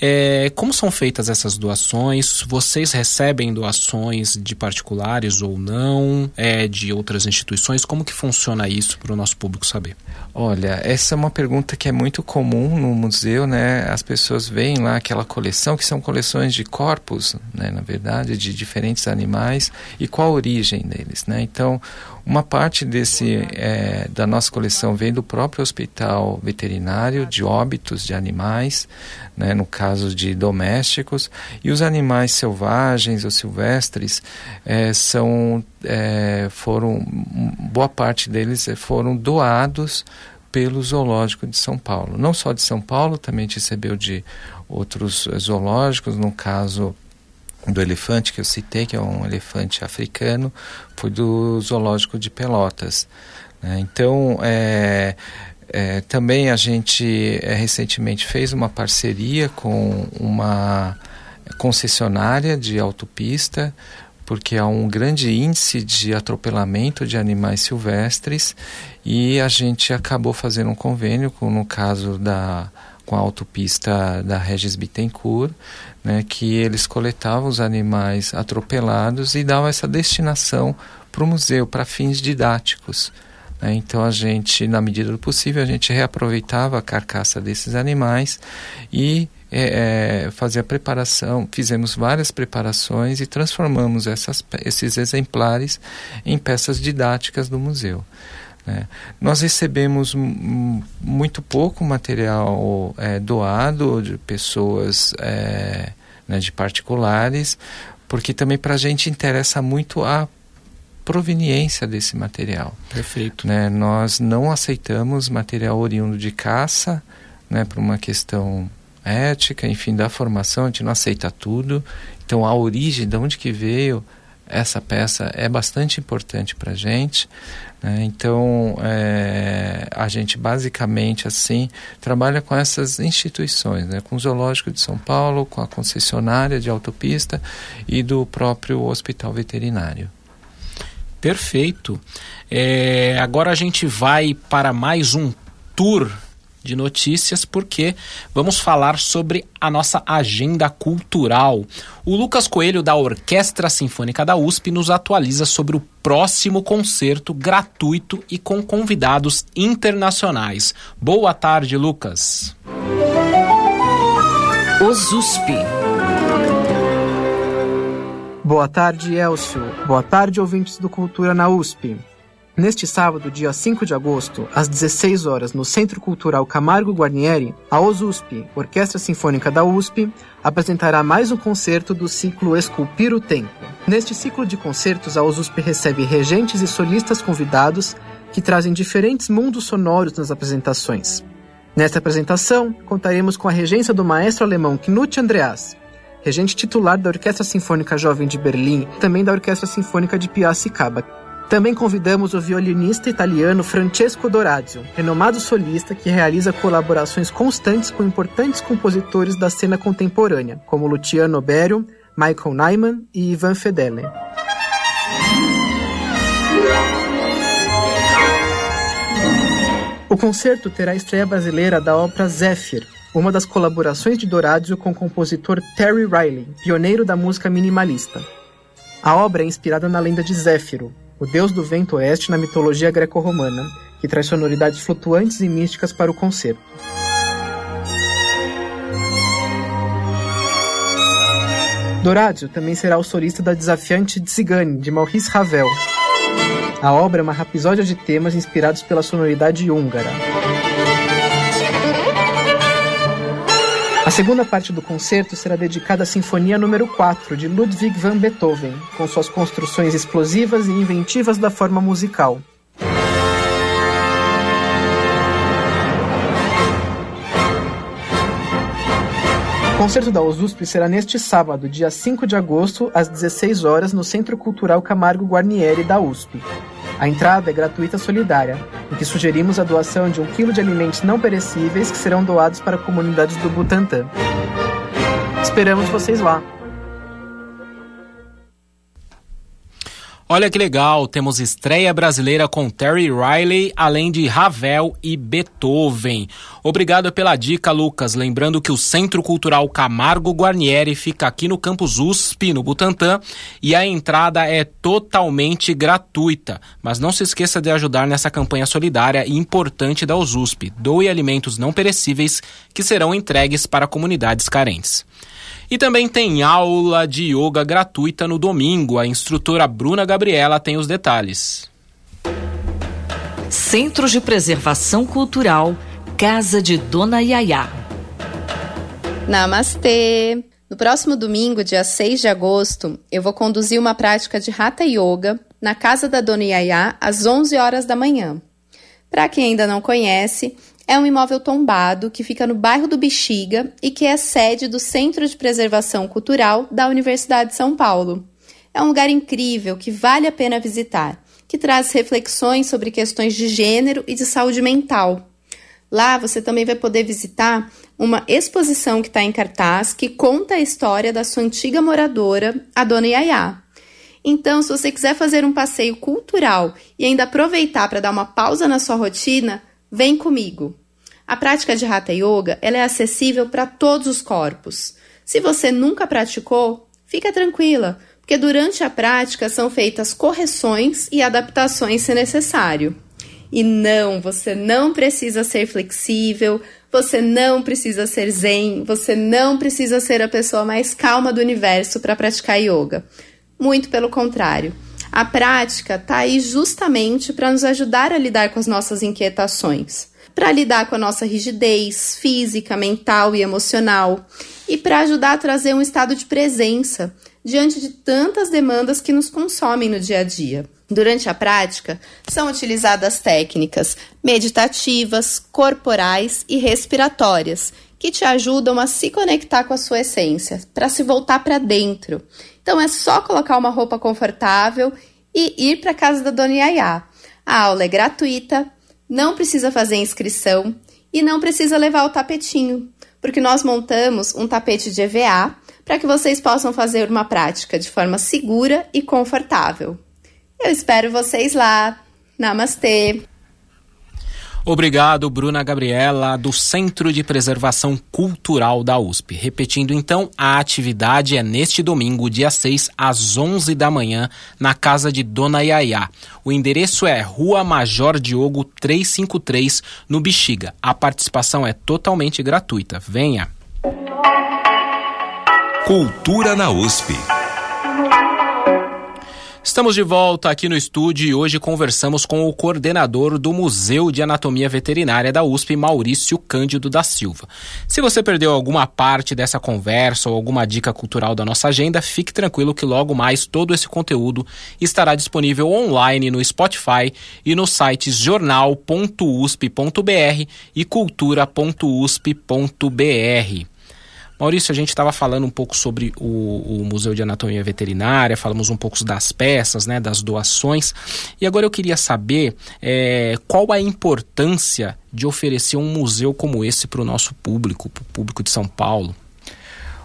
É, como são feitas essas doações? Vocês recebem doações de particulares ou não? É, de outras instituições? Como que funciona isso para o nosso público saber? Olha, essa é uma pergunta que é muito comum no museu, né? As pessoas veem lá aquela coleção, que são coleções de corpos, né? Na verdade, de diferentes animais e qual a origem deles, né? Então, uma parte desse é, da nossa coleção vem do próprio hospital veterinário de óbitos de animais, né, no caso de domésticos, e os animais selvagens ou silvestres é, são é, foram boa parte deles foram doados pelo zoológico de São Paulo, não só de São Paulo, também recebeu de outros zoológicos, no caso do elefante que eu citei, que é um elefante africano, foi do zoológico de Pelotas. Né? Então, é, é, também a gente é, recentemente fez uma parceria com uma concessionária de autopista, porque há um grande índice de atropelamento de animais silvestres e a gente acabou fazendo um convênio com, no caso da com a autopista da Regis Bittencourt, né, que eles coletavam os animais atropelados e davam essa destinação para o museu, para fins didáticos. Né. Então a gente, na medida do possível, a gente reaproveitava a carcaça desses animais e é, é, fazia preparação, fizemos várias preparações e transformamos essas, esses exemplares em peças didáticas do museu. Né? Nós recebemos muito pouco material é, doado de pessoas, é, né, de particulares, porque também para a gente interessa muito a proveniência desse material. Perfeito. Né? Nós não aceitamos material oriundo de caça, né, por uma questão ética, enfim, da formação, a gente não aceita tudo. Então, a origem, de onde que veio essa peça é bastante importante para a gente. Né? Então, é, a gente basicamente assim trabalha com essas instituições, né? com o Zoológico de São Paulo, com a concessionária de autopista e do próprio hospital veterinário. Perfeito. É, agora a gente vai para mais um tour de notícias, porque vamos falar sobre a nossa agenda cultural. O Lucas Coelho, da Orquestra Sinfônica da USP, nos atualiza sobre o próximo concerto gratuito e com convidados internacionais. Boa tarde, Lucas. Os USP. Boa tarde, Elcio. Boa tarde, ouvintes do Cultura na USP. Neste sábado, dia 5 de agosto, às 16 horas, no Centro Cultural Camargo Guarnieri, a OSUSP, Orquestra Sinfônica da USP, apresentará mais um concerto do ciclo Esculpir o Tempo. Neste ciclo de concertos, a OSUSP recebe regentes e solistas convidados que trazem diferentes mundos sonoros nas apresentações. Nesta apresentação, contaremos com a regência do maestro alemão Knut Andreas, regente titular da Orquestra Sinfônica Jovem de Berlim e também da Orquestra Sinfônica de Piracicaba, Também convidamos o violinista italiano Francesco Dorazio, renomado solista que realiza colaborações constantes com importantes compositores da cena contemporânea, como Luciano Berio, Michael Nyman e Ivan Fedele. O concerto terá a estreia brasileira da ópera Zephyr, uma das colaborações de Dorazio com o compositor Terry Riley, pioneiro da música minimalista. A obra é inspirada na lenda de Zéfiro, o deus do vento oeste na mitologia greco-romana, que traz sonoridades flutuantes e místicas para o concerto. Dorazio também será o solista da desafiante Tzigane, de Maurice Ravel. A obra é uma rapisódia de temas inspirados pela sonoridade húngara. Segunda parte do concerto será dedicada à Sinfonia número 4 de Ludwig van Beethoven, com suas construções explosivas e inventivas da forma musical. O concerto da USP será neste sábado, dia 5 de agosto, às 16 horas, no Centro Cultural Camargo Guarnieri da USP. A entrada é gratuita solidária, em que sugerimos a doação de um quilo de alimentos não perecíveis que serão doados para comunidades do Butantã. Esperamos vocês lá! Olha que legal, temos estreia brasileira com Terry Riley, além de Ravel e Beethoven. Obrigado pela dica, Lucas. Lembrando que o Centro Cultural Camargo Guarnieri fica aqui no campus USP, no Butantã, e a entrada é totalmente gratuita. Mas não se esqueça de ajudar nessa campanha solidária e importante da USP. Doe alimentos não perecíveis que serão entregues para comunidades carentes. E também tem aula de yoga gratuita no domingo. A instrutora Bruna Gabriela tem os detalhes. Centro de Preservação Cultural, Casa de Dona Yaya. Namastê! No próximo domingo, dia 6 de agosto, eu vou conduzir uma prática de Hatha Yoga na casa da Dona Yaya às 11 horas da manhã. Para quem ainda não conhece, é um imóvel tombado que fica no bairro do Bexiga e que é sede do Centro de Preservação Cultural da Universidade de São Paulo. É um lugar incrível que vale a pena visitar, que traz reflexões sobre questões de gênero e de saúde mental. Lá você também vai poder visitar uma exposição que está em cartaz que conta a história da sua antiga moradora, a Dona Yaya. Então, se você quiser fazer um passeio cultural e ainda aproveitar para dar uma pausa na sua rotina, Vem comigo. A prática de Hatha Yoga ela é acessível para todos os corpos. Se você nunca praticou, fica tranquila, porque durante a prática são feitas correções e adaptações se necessário. E não, você não precisa ser flexível, você não precisa ser zen, você não precisa ser a pessoa mais calma do universo para praticar yoga. Muito pelo contrário. A prática está aí justamente para nos ajudar a lidar com as nossas inquietações, para lidar com a nossa rigidez física, mental e emocional, e para ajudar a trazer um estado de presença diante de tantas demandas que nos consomem no dia a dia. Durante a prática, são utilizadas técnicas meditativas, corporais e respiratórias, que te ajudam a se conectar com a sua essência, para se voltar para dentro então é só colocar uma roupa confortável e ir para casa da Dona Yaya. A aula é gratuita, não precisa fazer inscrição e não precisa levar o tapetinho, porque nós montamos um tapete de EVA para que vocês possam fazer uma prática de forma segura e confortável. Eu espero vocês lá. Namastê! Obrigado, Bruna Gabriela, do Centro de Preservação Cultural da USP. Repetindo então, a atividade é neste domingo, dia 6, às 11 da manhã, na casa de Dona Yaya. O endereço é Rua Major Diogo 353, no Bexiga. A participação é totalmente gratuita. Venha! Cultura na USP. Estamos de volta aqui no estúdio e hoje conversamos com o coordenador do Museu de Anatomia Veterinária da USP, Maurício Cândido da Silva. Se você perdeu alguma parte dessa conversa ou alguma dica cultural da nossa agenda, fique tranquilo que logo mais todo esse conteúdo estará disponível online no Spotify e nos sites jornal.usp.br e cultura.usp.br. Maurício, a gente estava falando um pouco sobre o, o, Museu de Anatomia Veterinária, falamos um pouco das peças, né, das doações, e agora eu queria saber é, qual a importância de oferecer um museu como esse para o nosso público, para o público de São Paulo.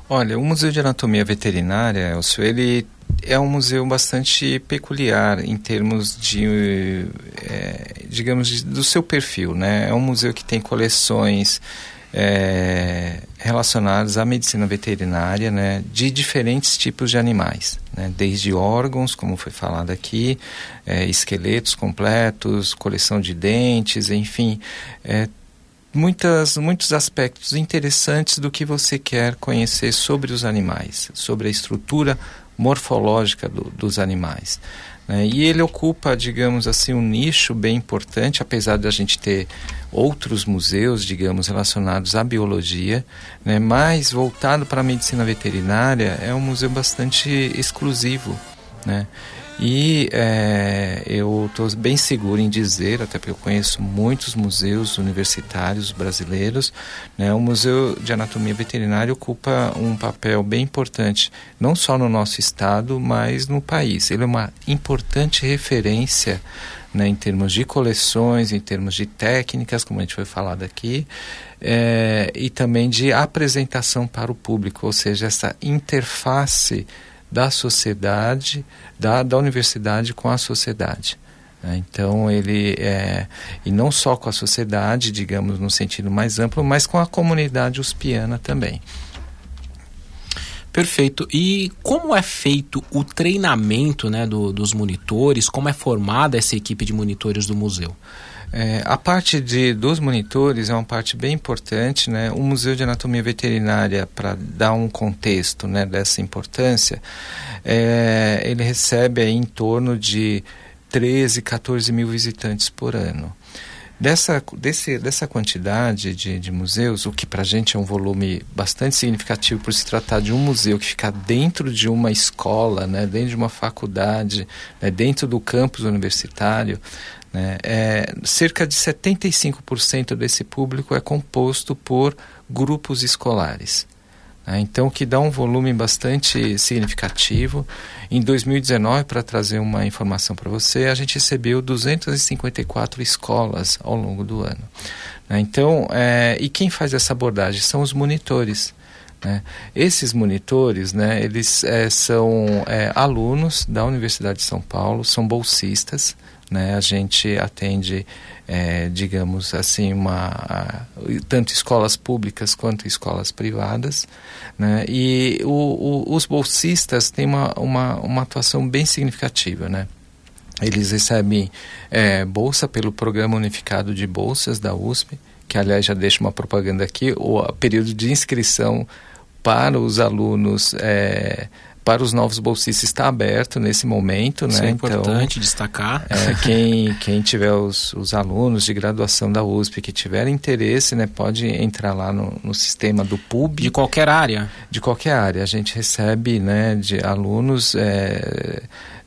Olha, o Museu de Anatomia Veterinária, Elcio, ele é um museu bastante peculiar em termos de, é, digamos, do seu perfil, né? É um museu que tem coleções é, relacionadas à medicina veterinária, né, de diferentes tipos de animais, né, desde órgãos, como foi falado aqui, é, esqueletos completos, coleção de dentes, enfim, é, muitas, muitos aspectos interessantes do que você quer conhecer sobre os animais, sobre a estrutura morfológica do, dos animais. Né? E ele ocupa, digamos assim, um nicho bem importante, apesar de a gente ter outros museus, digamos, relacionados à biologia, né? mas voltado para a medicina veterinária, é um museu bastante exclusivo. Né? E é, eu estou bem seguro em dizer, até porque eu conheço muitos museus universitários brasileiros, né, o Museu de Anatomia Veterinária ocupa um papel bem importante, não só no nosso estado, mas no país. Ele é uma importante referência né, em termos de coleções, em termos de técnicas, como a gente foi falado aqui, é, e também de apresentação para o público, ou seja, essa interface da sociedade, da, da universidade com a sociedade. Né? Então ele é e não só com a sociedade, digamos no sentido mais amplo, mas com a comunidade uspiana também. Perfeito. E como é feito o treinamento né, do, dos monitores? Como é formada essa equipe de monitores do museu? É, a parte de, dos monitores é uma parte bem importante. Né? O Museu de Anatomia Veterinária, para dar um contexto né, dessa importância, é, ele recebe aí, em torno de 13, 14 mil visitantes por ano. Dessa, desse, dessa quantidade de, de museus, o que para a gente é um volume bastante significativo por se tratar de um museu que fica dentro de uma escola, né, dentro de uma faculdade, né, dentro do campus universitário, né? É, cerca de 75% desse público é composto por grupos escolares. Né? Então, que dá um volume bastante significativo. Em 2019, para trazer uma informação para você, a gente recebeu 254 escolas ao longo do ano. Né? Então, é, e quem faz essa abordagem são os monitores. Né? Esses monitores, né, eles é, são é, alunos da Universidade de São Paulo, são bolsistas, né? A gente atende, é, digamos assim, uma, tanto escolas públicas quanto escolas privadas. Né? E o, o, os bolsistas têm uma, uma, uma atuação bem significativa. Né? Eles recebem é, bolsa pelo Programa Unificado de Bolsas da USP, que aliás já deixo uma propaganda aqui, o período de inscrição para os alunos é, para os novos bolsistas está aberto nesse momento, Isso né? é importante então, destacar. É, quem, quem tiver os, os alunos de graduação da USP que tiver interesse, né, pode entrar lá no, no sistema do PUB. De qualquer área? De qualquer área. A gente recebe, né, de alunos é,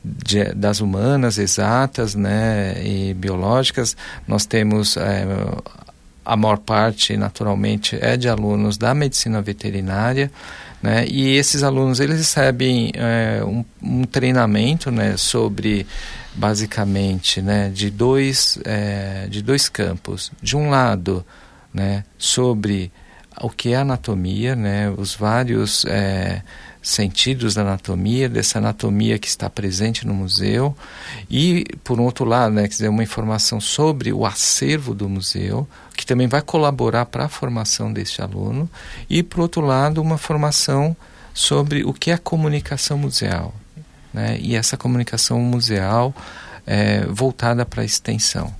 de, das humanas, exatas, né, e biológicas. Nós temos é, a maior parte, naturalmente, é de alunos da medicina veterinária. Né? E esses alunos eles recebem é, um, um, treinamento né, sobre basicamente né, de, dois, é, de dois campos. De um lado, né, sobre o que é anatomia, né, os vários é, sentidos da anatomia, dessa anatomia que está presente no museu, e, por outro lado, né, quer dizer, uma informação sobre o acervo do museu, que também vai colaborar para a formação deste aluno, e, por outro lado, uma formação sobre o que é comunicação museal, né, e essa comunicação museal é, voltada para a extensão.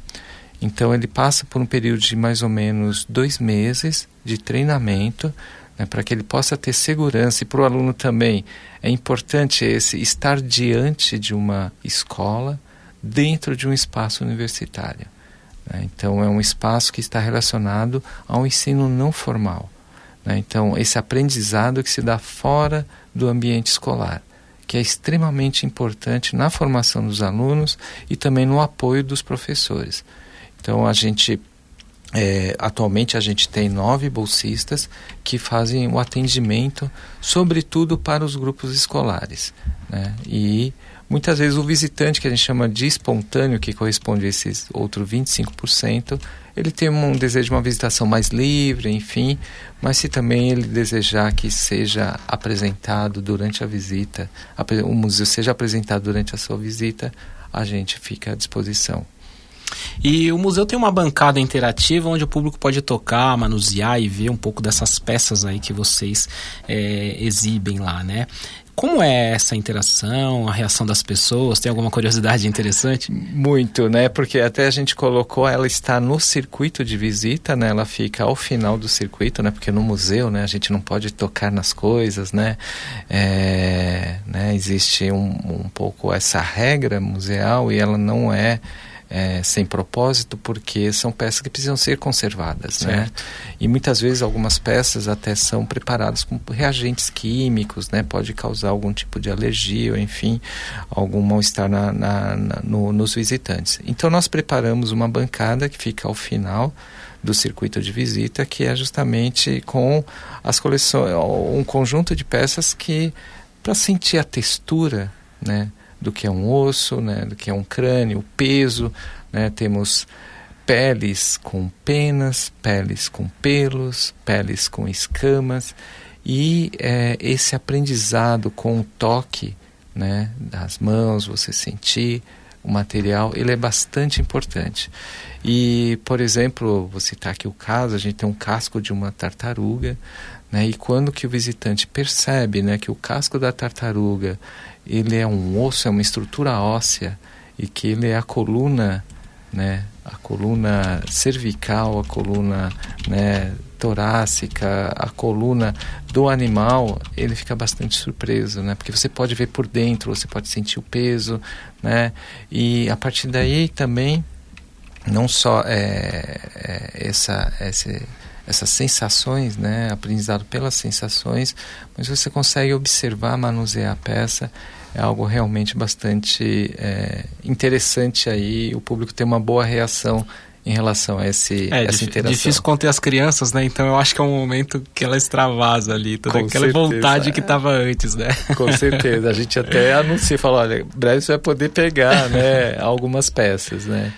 Então, ele passa por um período de mais ou menos dois meses de treinamento né, para que ele possa ter segurança e para o aluno também é importante esse estar diante de uma escola dentro de um espaço universitário. Né? Então é um espaço que está relacionado ao ensino não formal. Né? Então esse aprendizado que se dá fora do ambiente escolar, que é extremamente importante na formação dos alunos e também no apoio dos professores. Então a gente É, atualmente a gente tem nove bolsistas que fazem o atendimento, sobretudo para os grupos escolares. Né? E muitas vezes o visitante, que a gente chama de espontâneo, que corresponde a esses outros 25%, ele tem um desejo de uma visitação mais livre, enfim, mas se também ele desejar que seja apresentado durante a visita, o museu seja apresentado durante a sua visita, a gente fica à disposição. E o museu tem uma bancada interativa onde o público pode tocar, manusear e ver um pouco dessas peças aí que vocês é, exibem lá, né? Como é essa interação, a reação das pessoas? Tem alguma curiosidade interessante? Muito, né? Porque até a gente colocou, ela está no circuito de visita, né? Ela fica ao final do circuito, né? Porque no museu, né? A gente não pode tocar nas coisas, né? É, né? Existe um, um pouco essa regra museal e ela não é é, sem propósito, porque são peças que precisam ser conservadas, né? certo. né? E muitas vezes algumas peças até são preparadas com reagentes químicos, né? Pode causar algum tipo de alergia ou, enfim, algum mal-estar na, na, na no, nos visitantes. Então nós preparamos uma bancada que fica ao final do circuito de visita, que é justamente com as coleções, um conjunto de peças que para sentir a textura, né? Do que é um osso, né, do que é um crânio, o peso, né, temos peles com penas, peles com pelos, peles com escamas e é, esse aprendizado com o toque, né, das mãos, você sentir o material, ele é bastante importante. E, por exemplo, vou citar aqui o caso, a gente tem um casco de uma tartaruga, né, e quando que o visitante percebe, né, que o casco da tartaruga ele é um osso, é uma estrutura óssea e que ele é a coluna, né, a coluna cervical, a coluna, né, torácica, a coluna do animal, ele fica bastante surpreso, né? Porque você pode ver por dentro, você pode sentir o peso, né? E a partir daí também não só é, é essa, essa essas sensações, né, aprendizado pelas sensações, mas você consegue observar, manusear a peça, é algo realmente bastante é, interessante aí, o público tem uma boa reação em relação a esse, é, essa interação. É difícil conter as crianças, né? Então eu acho que é um momento que ela extravasa ali, toda Com aquela certeza. vontade que estava antes, né? Com certeza. A gente até [LAUGHS] anuncia, fala, olha, breve você vai poder pegar, né, [LAUGHS] algumas peças, né?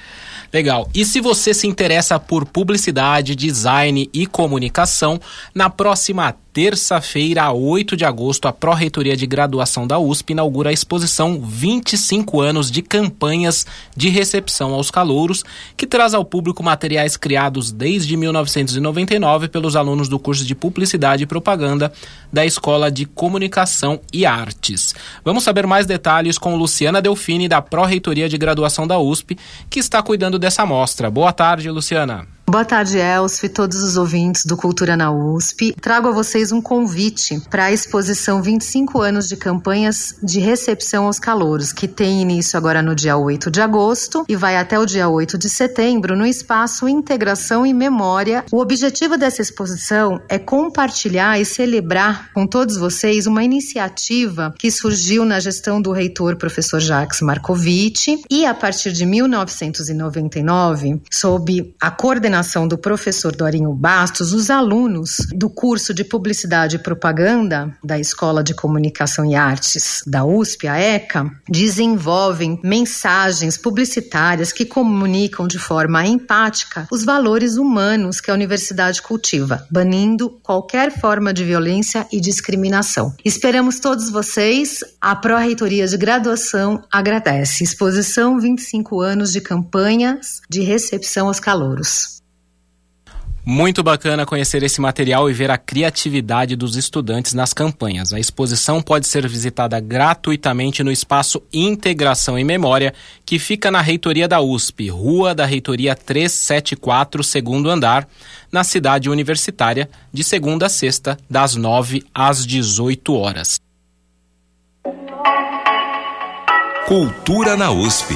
Legal. E se você se interessa por publicidade, design e comunicação, na próxima terça-feira, 8 de agosto, a Pró-Reitoria de Graduação da USP inaugura a exposição 25 anos de campanhas de recepção aos calouros, que traz ao público materiais criados desde 1999 pelos alunos do curso de Publicidade e Propaganda da Escola de Comunicação e Artes. Vamos saber mais detalhes com Luciana Delfini, da Pró-Reitoria de Graduação da USP, que está cuidando dessa mostra. Boa tarde, Luciana. Boa tarde, Elcio e todos os ouvintes do Cultura na USP. Trago a vocês um convite para a exposição 25 anos de campanhas de recepção aos calouros, que tem início agora no dia 8 de agosto e vai até o dia 8 de setembro no espaço Integração e Memória. O objetivo dessa exposição é compartilhar e celebrar com todos vocês uma iniciativa que surgiu na gestão do reitor professor Jacques Markovic e a partir de 1999, sob a coordenação coordenação do professor Dorinho Bastos, os alunos do curso de Publicidade e Propaganda da Escola de Comunicação e Artes da USP, a ECA, desenvolvem mensagens publicitárias que comunicam de forma empática os valores humanos que a universidade cultiva, banindo qualquer forma de violência e discriminação. Esperamos todos vocês. A Pró-Reitoria de Graduação agradece. Exposição 25 anos de campanhas de recepção aos calouros. Muito bacana conhecer esse material e ver a criatividade dos estudantes nas campanhas. A exposição pode ser visitada gratuitamente no espaço Integração e Memória, que fica na reitoria da USP, Rua da Reitoria 374, segundo andar, na cidade universitária, de segunda a sexta, das 9 às 18 horas. Cultura na USP.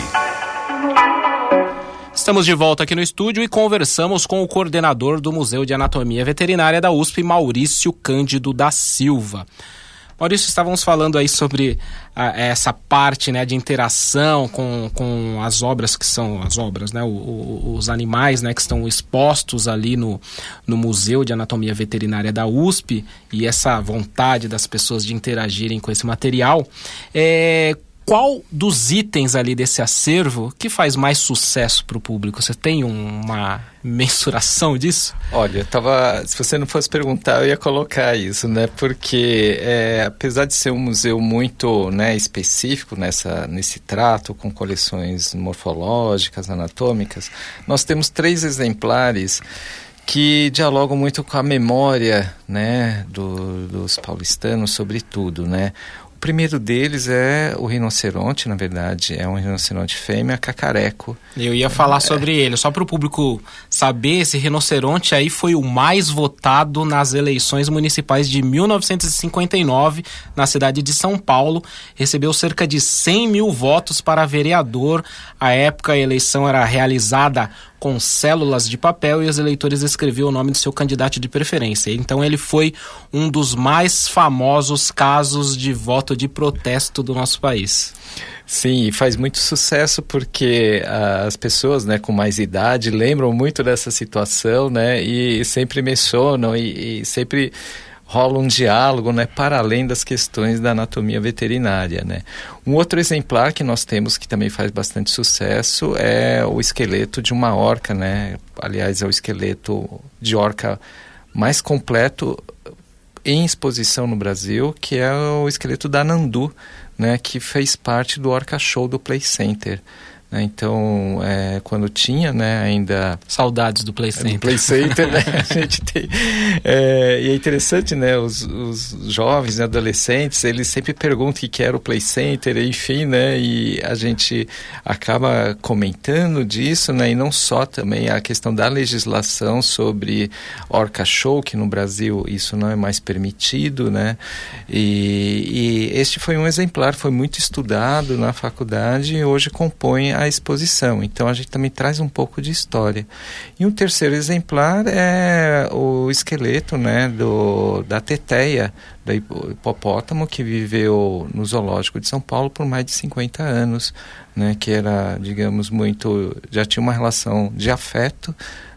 Estamos de volta aqui no estúdio e conversamos com o coordenador do Museu de Anatomia Veterinária da USP, Maurício Cândido da Silva. Maurício, estávamos falando aí sobre a, essa parte né, de interação com, com as obras que são as obras, né, o, o, os animais né, que estão expostos ali no, no Museu de Anatomia Veterinária da USP e essa vontade das pessoas de interagirem com esse material. É, qual dos itens ali desse acervo que faz mais sucesso para o público? Você tem uma mensuração disso? Olha, tava, se você não fosse perguntar, eu ia colocar isso, né? Porque é, apesar de ser um museu muito né, específico nessa, nesse trato, com coleções morfológicas, anatômicas, nós temos três exemplares que dialogam muito com a memória né, do, dos paulistanos, sobretudo, né? O primeiro deles é o rinoceronte, na verdade, é um rinoceronte fêmea cacareco. Eu ia falar é. sobre ele, só para o público saber, esse rinoceronte aí foi o mais votado nas eleições municipais de 1959 na cidade de São Paulo. Recebeu cerca de 100 mil votos para vereador. À época, a eleição era realizada com células de papel e os eleitores escreviam o nome do seu candidato de preferência. Então ele foi um dos mais famosos casos de voto de protesto do nosso país. Sim, e faz muito sucesso porque uh, as pessoas né, com mais idade lembram muito dessa situação né, e sempre mencionam e, e sempre rola um diálogo né, para além das questões da anatomia veterinária. Né. Um outro exemplar que nós temos que também faz bastante sucesso é o esqueleto de uma orca, né? aliás, é o esqueleto de orca mais completo em exposição no Brasil, que é o esqueleto da Nandu, né, que fez parte do Orca Show do Play Center. Né? Então, é, quando tinha né, ainda... Saudades do Play Center. Do Play Center, né? A gente tem... É, e é interessante, né? Os, os jovens, né, adolescentes, eles sempre perguntam o que era o Play Center, enfim, né? E a gente acaba comentando disso, né? E não só também a questão da legislação sobre Orca Show, que no Brasil isso não é mais permitido, né? E, e este foi um exemplar, foi muito estudado na faculdade e hoje compõe a exposição. Então a gente também traz um pouco de história. E um terceiro exemplar é o esqueleto né, do, da teteia, do hipopótamo, que viveu no zoológico de São Paulo por mais de 50 anos, né, que era, digamos, muito. já tinha uma relação de afeto.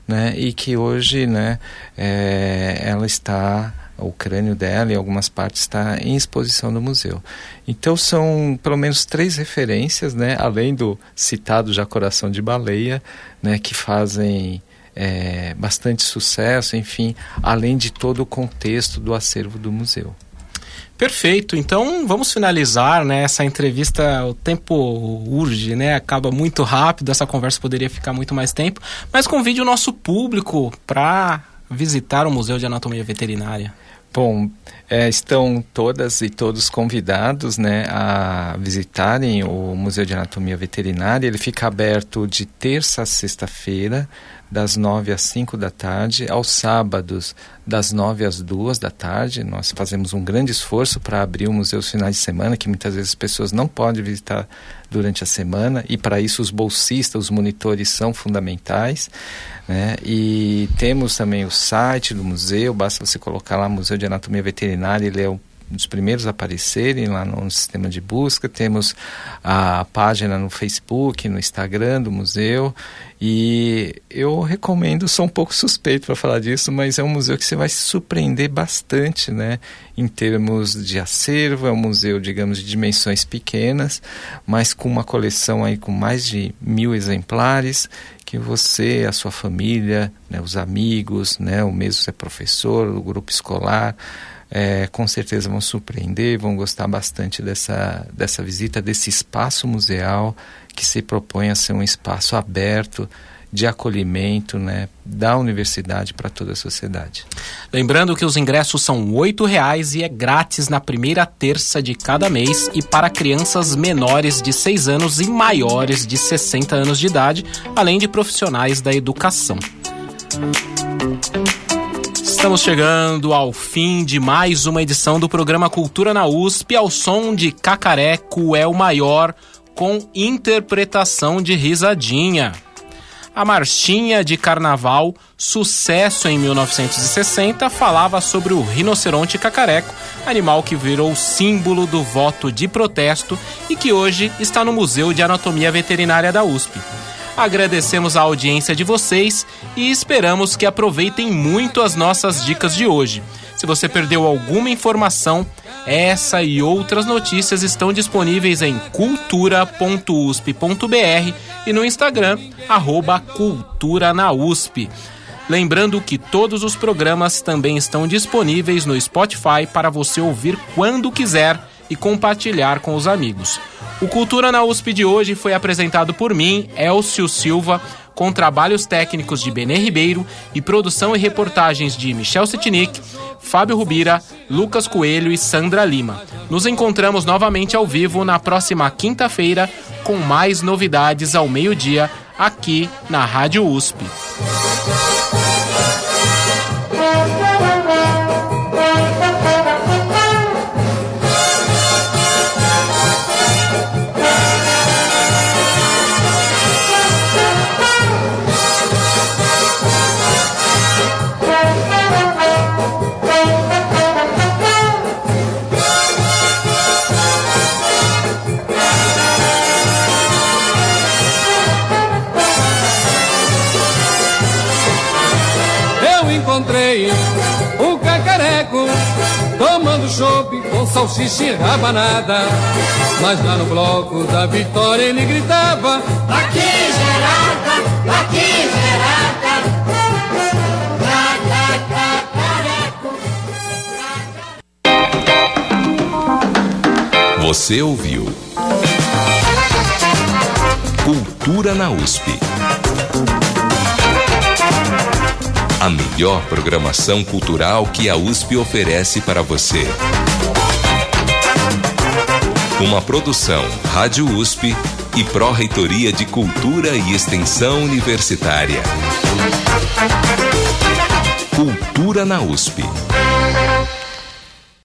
Né, e que hoje né, é, ela está o crânio dela e algumas partes está em exposição no museu. Então são pelo menos três referências, né, além do citado já Coração de Baleia, né, que fazem é, bastante sucesso, enfim, além de todo o contexto do acervo do museu. Perfeito. Então vamos finalizar né, essa entrevista. O tempo urge, né? Acaba muito rápido. Essa conversa poderia ficar muito mais tempo. Mas convide o nosso público para visitar o Museu de Anatomia Veterinária. Bom, é, estão todas e todos convidados né, a visitarem o Museu de Anatomia Veterinária. Ele fica aberto de terça a sexta-feira, das 9 às 5 da tarde, aos sábados, das 9 às 2 da tarde. Nós fazemos um grande esforço para abrir o museu aos finais de semana, que muitas vezes as pessoas não podem visitar durante a semana, e para isso os bolsistas, os monitores são fundamentais. Né? E temos também o site do museu, basta você colocar lá Museu de Anatomia Veterinária, ele é o dos primeiros a aparecerem lá no, sistema de busca. Temos a página no Facebook, no Instagram do museu. E eu recomendo, sou um pouco suspeito para falar disso, mas é um museu que você vai se surpreender bastante, né? Em termos de acervo, é um museu, digamos, de dimensões pequenas, mas com uma coleção aí com mais de mil exemplares que você, a sua família, né, os amigos, né, o mesmo se é professor, o grupo escolar, é, com certeza vão surpreender, vão gostar bastante dessa, dessa visita, desse espaço museal que se propõe a ser um espaço aberto de acolhimento né, da universidade para toda a sociedade. Lembrando que os ingressos são R$ reais e é grátis na primeira terça de cada mês e para crianças menores de 6 anos e maiores de 60 anos de idade, além de profissionais da educação. Estamos chegando ao fim de mais uma edição do programa Cultura na USP, ao som de Cacareco é o maior, com interpretação de risadinha. A marchinha de carnaval, sucesso em 1960, falava sobre o rinoceronte cacareco, animal que virou símbolo do voto de protesto e que hoje está no Museu de Anatomia Veterinária da USP. Agradecemos a audiência de vocês e esperamos que aproveitem muito as nossas dicas de hoje. Se você perdeu alguma informação, essa e outras notícias estão disponíveis em cultura.usp.br e no Instagram, arroba Cultura na USP. Lembrando que todos os programas também estão disponíveis no Spotify para você ouvir quando quiser e compartilhar com os amigos. O Cultura na USP de hoje foi apresentado por mim, Elcio Silva, com trabalhos técnicos de Benê Ribeiro e produção e reportagens de Michel Setnik, Fábio Rubira, Lucas Coelho e Sandra Lima. Nos encontramos novamente ao vivo na próxima quinta-feira com mais novidades ao meio-dia aqui na Rádio USP. Salsicha e rabanada. Mas lá no bloco da vitória ele gritava: Aqui gerada, aqui gerada. Você ouviu Cultura na USP. A melhor programação cultural que a USP oferece para você. Uma produção Rádio USP e Pró-Reitoria de Cultura e Extensão Universitária. Cultura na USP.